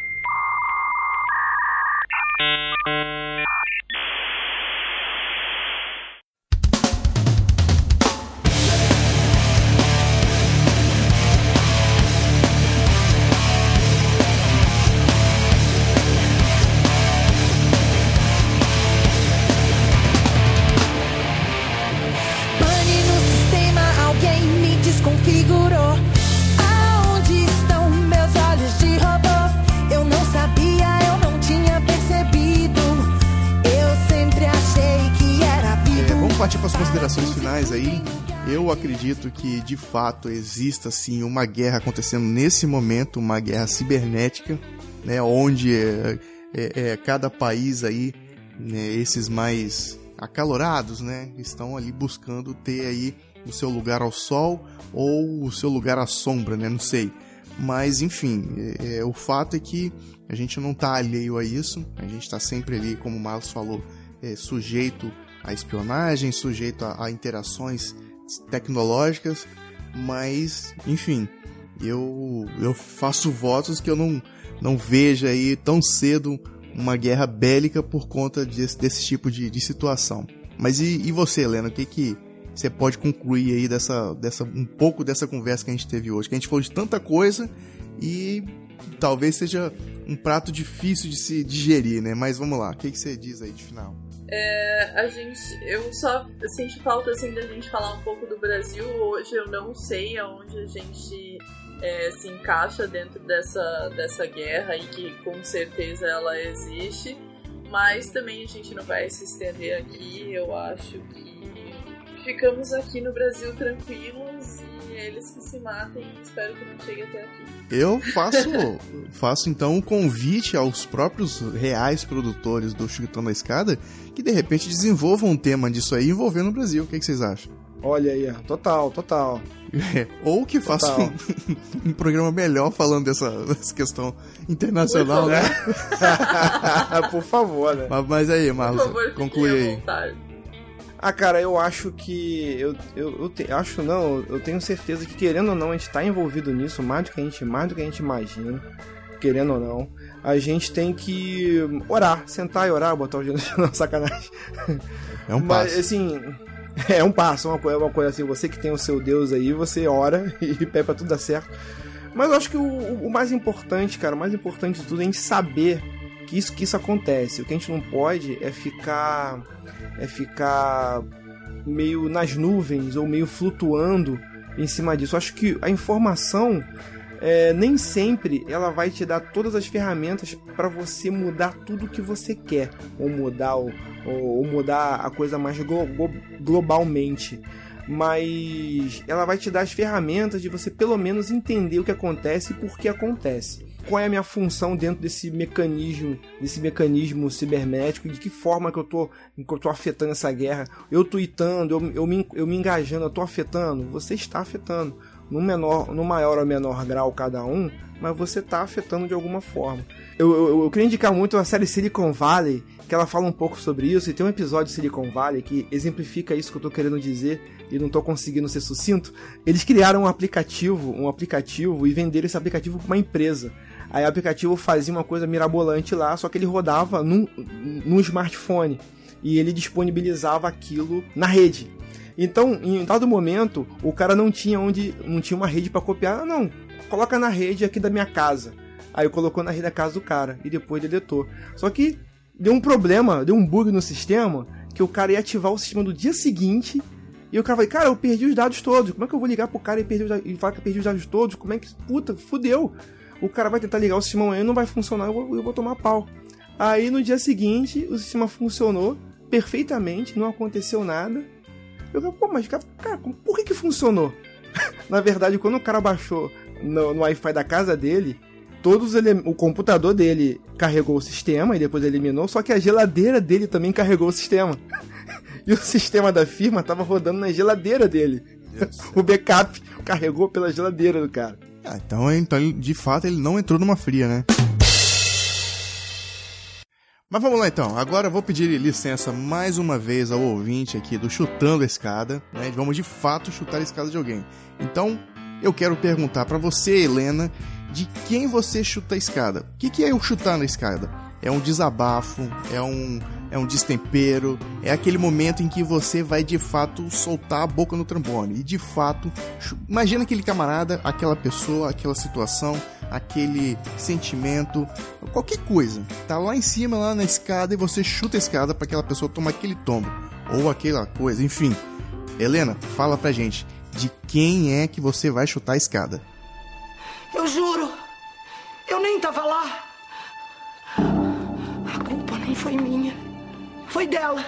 acredito que de fato exista sim uma guerra acontecendo nesse momento, uma guerra cibernética, né, onde é, é, é cada país aí, né, esses mais acalorados, né, estão ali buscando ter aí o seu lugar ao sol ou o seu lugar à sombra, né, não sei. Mas enfim, é, é o fato é que a gente não está alheio a isso, a gente está sempre ali, como o Marlos falou, é, sujeito à espionagem, sujeito a, a interações tecnológicas, mas, enfim, eu, eu faço votos que eu não, não veja aí tão cedo uma guerra bélica por conta desse, desse tipo de, de situação. Mas e, e você, Helena, o que que você pode concluir aí dessa, dessa, um pouco dessa conversa que a gente teve hoje? Que a gente falou de tanta coisa e talvez seja um prato difícil de se digerir, né? Mas vamos lá, o que, que você diz aí de final? É, a gente, eu só senti falta assim da gente falar um pouco do Brasil. Hoje eu não sei aonde a gente é, se encaixa dentro dessa, dessa guerra e que com certeza ela existe. Mas também a gente não vai se estender aqui. Eu acho que ficamos aqui no Brasil tranquilos eles que se matem espero que não chegue até aqui. Eu faço, faço então um convite aos próprios reais produtores do Chutando a Escada que de repente desenvolvam um tema disso aí envolvendo o Brasil. O que, é que vocês acham? Olha aí, total, total. É, ou que faça um, um, programa melhor falando dessa, dessa questão internacional, né? Por favor, né? Mas, mas aí, Marlos, conclui aí. Vontade. Ah, cara, eu acho que. Eu, eu, eu te, acho não, eu tenho certeza que, querendo ou não, a gente tá envolvido nisso mais do que a gente, mais do que a gente imagina. Querendo ou não. A gente tem que orar, sentar e orar, botar o dinheiro na sacanagem. É um passo. Mas, assim. É um passo, uma coisa, uma coisa assim, você que tem o seu Deus aí, você ora e pede pra tudo dar certo. Mas eu acho que o, o mais importante, cara, o mais importante de tudo é a gente saber que isso, que isso acontece. O que a gente não pode é ficar é ficar meio nas nuvens ou meio flutuando em cima disso. Eu acho que a informação é, nem sempre ela vai te dar todas as ferramentas para você mudar tudo que você quer ou mudar ou, ou mudar a coisa mais glo globalmente mas ela vai te dar as ferramentas de você pelo menos entender o que acontece e por que acontece qual é a minha função dentro desse mecanismo, desse mecanismo cibernético, de que forma que eu tô, que eu tô afetando essa guerra. Eu tweetando, eu, eu, me, eu me engajando, eu tô afetando? Você está afetando. No, menor, no maior ou menor grau cada um, mas você está afetando de alguma forma. Eu, eu, eu, queria indicar muito a série Silicon Valley, que ela fala um pouco sobre isso, e tem um episódio de Silicon Valley que exemplifica isso que eu estou querendo dizer e não estou conseguindo ser sucinto. Eles criaram um aplicativo, um aplicativo e venderam esse aplicativo para uma empresa. Aí o aplicativo fazia uma coisa mirabolante lá, só que ele rodava num, smartphone e ele disponibilizava aquilo na rede. Então, em dado momento, o cara não tinha onde, não tinha uma rede para copiar, ah, não, coloca na rede aqui da minha casa. Aí colocou na rede da casa do cara e depois deletou. Só que deu um problema, deu um bug no sistema que o cara ia ativar o sistema do dia seguinte e o cara vai, cara, eu perdi os dados todos. Como é que eu vou ligar pro cara e, os, e falar que eu perdi os dados todos? Como é que. Puta, fudeu o cara vai tentar ligar o sistema amanhã e não vai funcionar, eu vou, eu vou tomar pau. Aí no dia seguinte, o sistema funcionou perfeitamente, não aconteceu nada. Eu falei, pô, mas cara, por que que funcionou? Na verdade, quando o cara baixou no, no Wi-Fi da casa dele, todos ele, o computador dele carregou o sistema e depois eliminou, só que a geladeira dele também carregou o sistema. E o sistema da firma tava rodando na geladeira dele. O backup carregou pela geladeira do cara. Ah, então, então de fato ele não entrou numa fria, né? Mas vamos lá então. Agora eu vou pedir licença mais uma vez ao ouvinte aqui do Chutando a Escada. Né? Vamos de fato chutar a escada de alguém. Então eu quero perguntar pra você, Helena, de quem você chuta a escada. O que, que é o chutar na escada? É um desabafo? É um, é um destempero? É aquele momento em que você vai de fato soltar a boca no trombone. E de fato, imagina aquele camarada, aquela pessoa, aquela situação, aquele sentimento, qualquer coisa. Tá lá em cima, lá na escada, e você chuta a escada para aquela pessoa tomar aquele tombo. Ou aquela coisa, enfim. Helena, fala pra gente, de quem é que você vai chutar a escada? Eu juro, eu nem tava lá. Não foi minha, foi dela.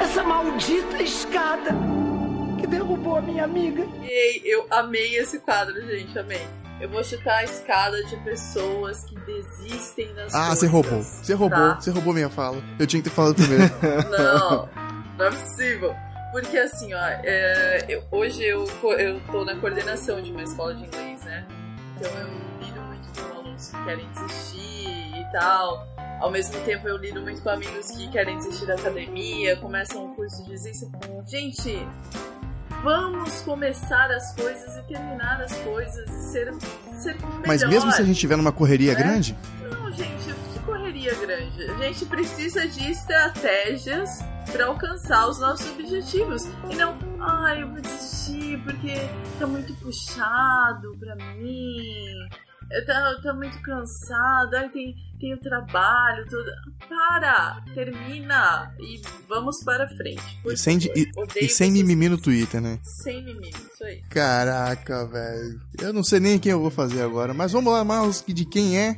Essa maldita escada que derrubou a minha amiga. Ei, eu amei esse quadro, gente, amei. Eu vou chutar a escada de pessoas que desistem das Ah, coisas. você roubou. Você roubou. Tá? Você roubou minha fala. Eu tinha que ter falado primeiro. Não, não é possível. Porque assim, ó, é, eu- hoje eu, eu tô na coordenação de uma escola de inglês, né? Então eu lido muito com alunos que querem desistir e tal. Ao mesmo tempo eu lido muito com amigos que querem desistir da academia, começam o curso de desistem. Gente, vamos começar as coisas e terminar as coisas e ser, ser melhor. Mas mesmo se a gente tiver numa correria É? grande, Não, gente, que correria grande. A gente precisa de estratégias para alcançar os nossos objetivos. E não, ai, eu vou desistir porque tá muito puxado pra mim. Eu tá, tá muito cansado, ai, tem, tem o trabalho, tudo. Para! Termina! E vamos para frente. E sem, e, e sem mimimi no Twitter, né? Sem mimimi, isso aí. Caraca, velho. Eu não sei nem quem eu vou fazer agora, mas vamos lá, Marlos, de quem é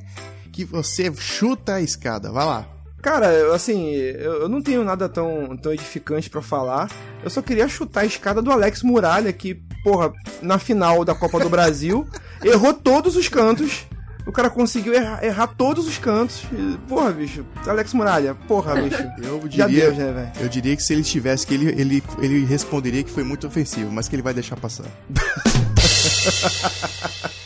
que você chuta a escada. Vai lá. Cara, assim, eu, eu não tenho nada tão, tão edificante pra falar. Eu só queria chutar a escada do Alex Muralha, que, porra, na final da Copa do Brasil, errou todos os cantos. O cara conseguiu errar, errar todos os cantos. Porra, bicho. Alex Muralha, porra, bicho. Eu diria, né, velho? eu diria que se ele tivesse, que ele, ele, ele responderia que foi muito ofensivo, mas que ele vai deixar passar.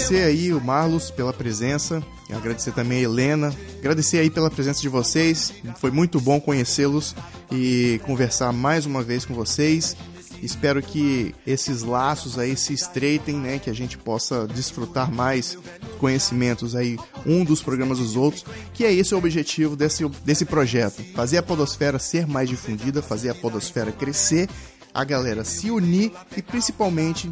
agradecer aí o Marlos pela presença, agradecer também a Helena, agradecer aí pela presença de vocês. Foi muito bom conhecê-los e conversar mais uma vez com vocês. Espero que esses laços aí se estreitem, né, que a gente possa desfrutar mais conhecimentos aí um dos programas dos outros, que é esse o objetivo desse, desse projeto, fazer a podosfera ser mais difundida, fazer a podosfera crescer, a galera se unir e principalmente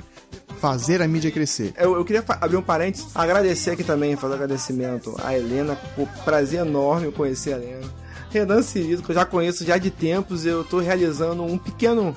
fazer a mídia crescer. Eu, eu queria abrir um parênteses, agradecer aqui também, fazer um agradecimento à Helena, por prazer enorme conhecer a Helena. Renan Cirilo, que eu já conheço já de tempos, eu tô realizando um pequeno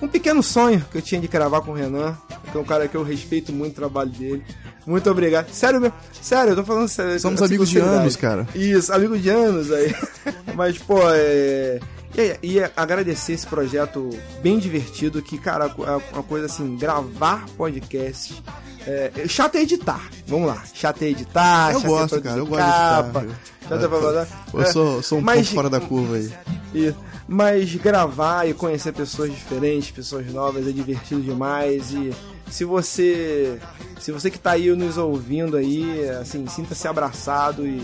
um pequeno sonho que eu tinha de gravar com o Renan, que é um cara que eu respeito muito o trabalho dele. Muito obrigado. Sério mesmo, sério, eu tô falando sério. Somos amigos de anos, cara. Isso, amigos de anos aí. Mas, pô, é. E, e agradecer esse projeto bem divertido, que, cara, é uma coisa assim, gravar podcast. É, chato é editar. Vamos lá. Chato é editar. Eu chato é gosto, produzir cara, eu gosto de capa, editar. Chato é blá, Eu blá. sou, sou um Mas- pouco fora da curva aí. e- mas gravar e conhecer pessoas diferentes, pessoas novas é divertido demais e se você se você que tá aí nos ouvindo aí, assim, sinta-se abraçado e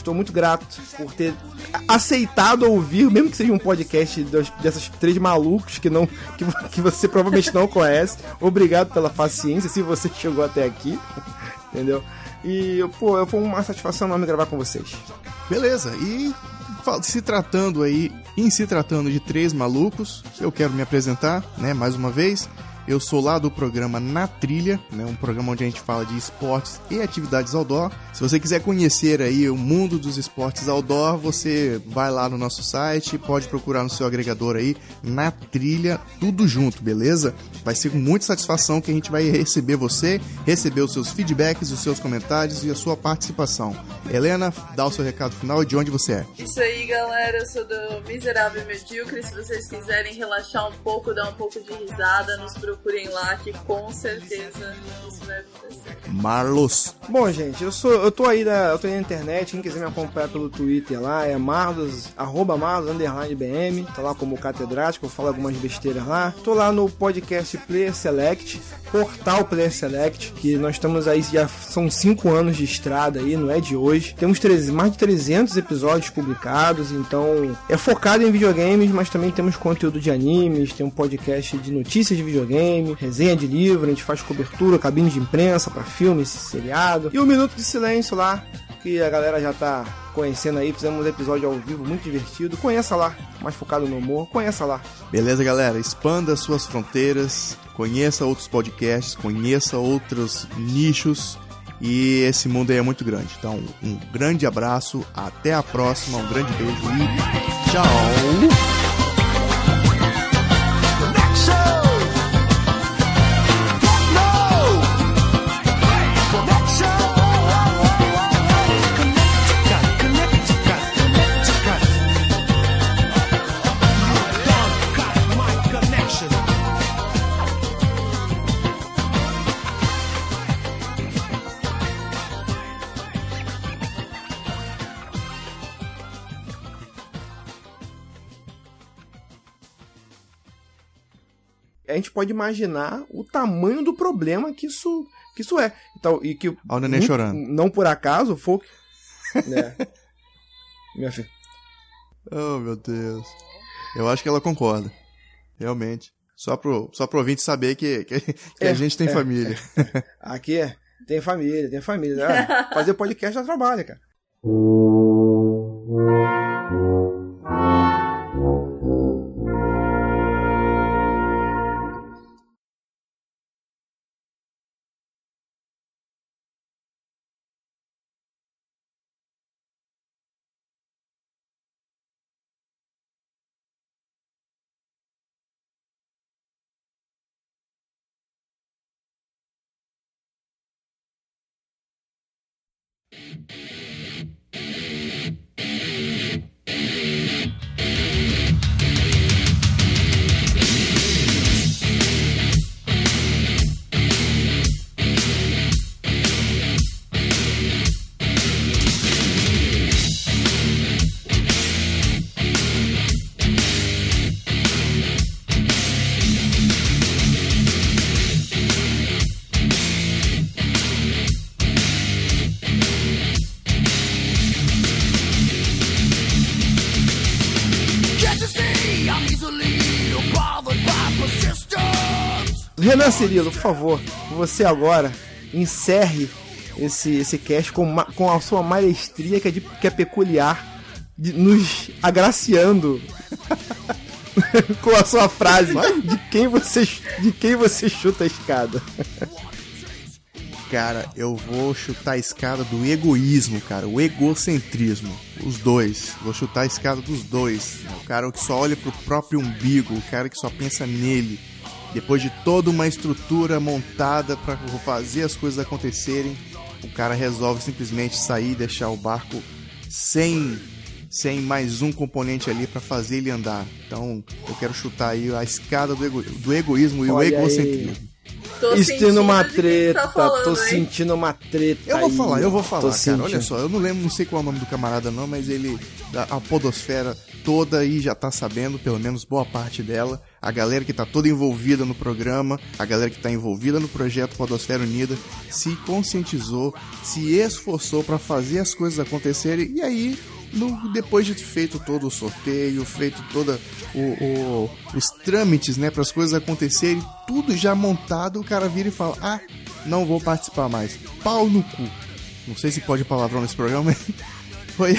estou muito grato por ter aceitado ouvir, mesmo que seja um podcast dessas três malucos que não que, que você provavelmente não conhece. Obrigado pela paciência se você chegou até aqui, entendeu? E, pô, foi uma satisfação enorme gravar com vocês. Beleza, e se tratando aí, em se tratando de três malucos, eu quero me apresentar, né, mais uma vez. Eu sou lá do programa Na Trilha, né, um programa onde a gente fala de esportes e atividades outdoor. Se você quiser conhecer aí o mundo dos esportes outdoor, você vai lá no nosso site, pode procurar no seu agregador aí, Na Trilha, tudo junto, beleza? Vai ser com muita satisfação que a gente vai receber você, receber os seus feedbacks, os seus comentários e a sua participação. Helena, dá o seu recado final e de onde você é. Isso aí, galera. Eu sou do Miserável Medíocre. Se vocês quiserem relaxar um pouco, dar um pouco de risada, nos procurem lá, que com certeza isso vai acontecer. Marlos. Bom, gente, eu sou, eu tô aí na, eu tô aí na internet, quem quiser me acompanhar pelo Twitter lá é marlos, arroba marlos, underline BM, tá lá como catedrático, eu falo algumas besteiras lá. Tô lá no podcast Player Select, portal Player Select, que nós estamos aí, já são cinco anos de estrada aí, não é de hoje. Temos 13 mais de 300 episódios publicados, então é focado em videogames, mas também temos conteúdo de animes, tem um podcast de notícias de videogame, resenha de livro, a gente faz cobertura, cabine de imprensa para filmes, seriado. E o Minuto de Silêncio lá, que a galera já tá conhecendo aí, fizemos um episódio ao vivo muito divertido. Conheça lá, mais focado no humor, conheça lá. Beleza, galera? Expanda suas fronteiras, conheça outros podcasts, conheça outros nichos. E esse mundo aí é muito grande. Então, um grande abraço, até a próxima, um grande beijo e tchau! Gente pode imaginar o tamanho do problema que isso, que isso é. Então, e que Olha o neném não- chorando. Não por acaso, folk. né? Minha filha. Oh, meu Deus. Eu acho que ela concorda. Realmente. Só pro, só pro ouvinte saber que, que, que É, a gente tem é, família. Aqui é, tem família, tem família. Ah, fazer podcast dá trabalho, cara. Cirilo, por favor, você agora encerre esse, esse cast com, ma- com a sua maestria que é, de- que é peculiar, de- nos agraciando com a sua frase de quem você, de quem você chuta a escada. Cara, eu vou chutar a escada do egoísmo, cara. O egocentrismo. Os dois. Vou chutar a escada dos dois. O cara que só olha pro próprio umbigo. O cara que só pensa nele. Depois de toda uma estrutura montada para fazer as coisas acontecerem, o cara resolve simplesmente sair e deixar o barco sem sem mais um componente ali para fazer ele andar. Então, eu quero chutar aí a escada do, ego- do egoísmo e Olha o aí. egocentrismo. Tô Sentindo uma quem treta, tá falando, tô hein? sentindo uma treta. Eu vou aí, falar, eu vou falar, cara. sentindo. Olha só, eu não lembro, não sei qual é o nome do camarada não, mas ele, a, a podosfera toda aí já tá sabendo, pelo menos boa parte dela. A galera que tá toda envolvida no programa, a galera que tá envolvida no projeto Podosfera Unida, se conscientizou, se esforçou pra fazer as coisas acontecerem e aí no- depois de feito todo o sorteio, feito toda o, o- os trâmites, né, para as coisas acontecerem, tudo já montado, o cara vira e fala: "Ah, não vou participar mais". Pau no cu. Não sei se pode palavrão nesse programa, mas foi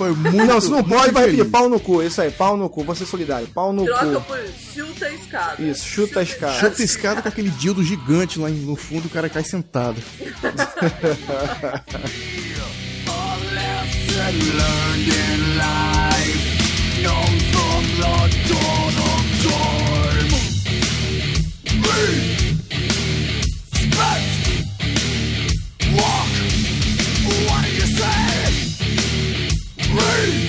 foi muito. Não, se não pode, vai repetir. Pau no cu, é isso aí, pau no cu, você é solidário. Pau no Troca cu. Troca por chuta a escada. Isso, chuta, chuta a escada. Chuta a escada com aquele dildo gigante lá no fundo, o cara cai sentado. Respect! me.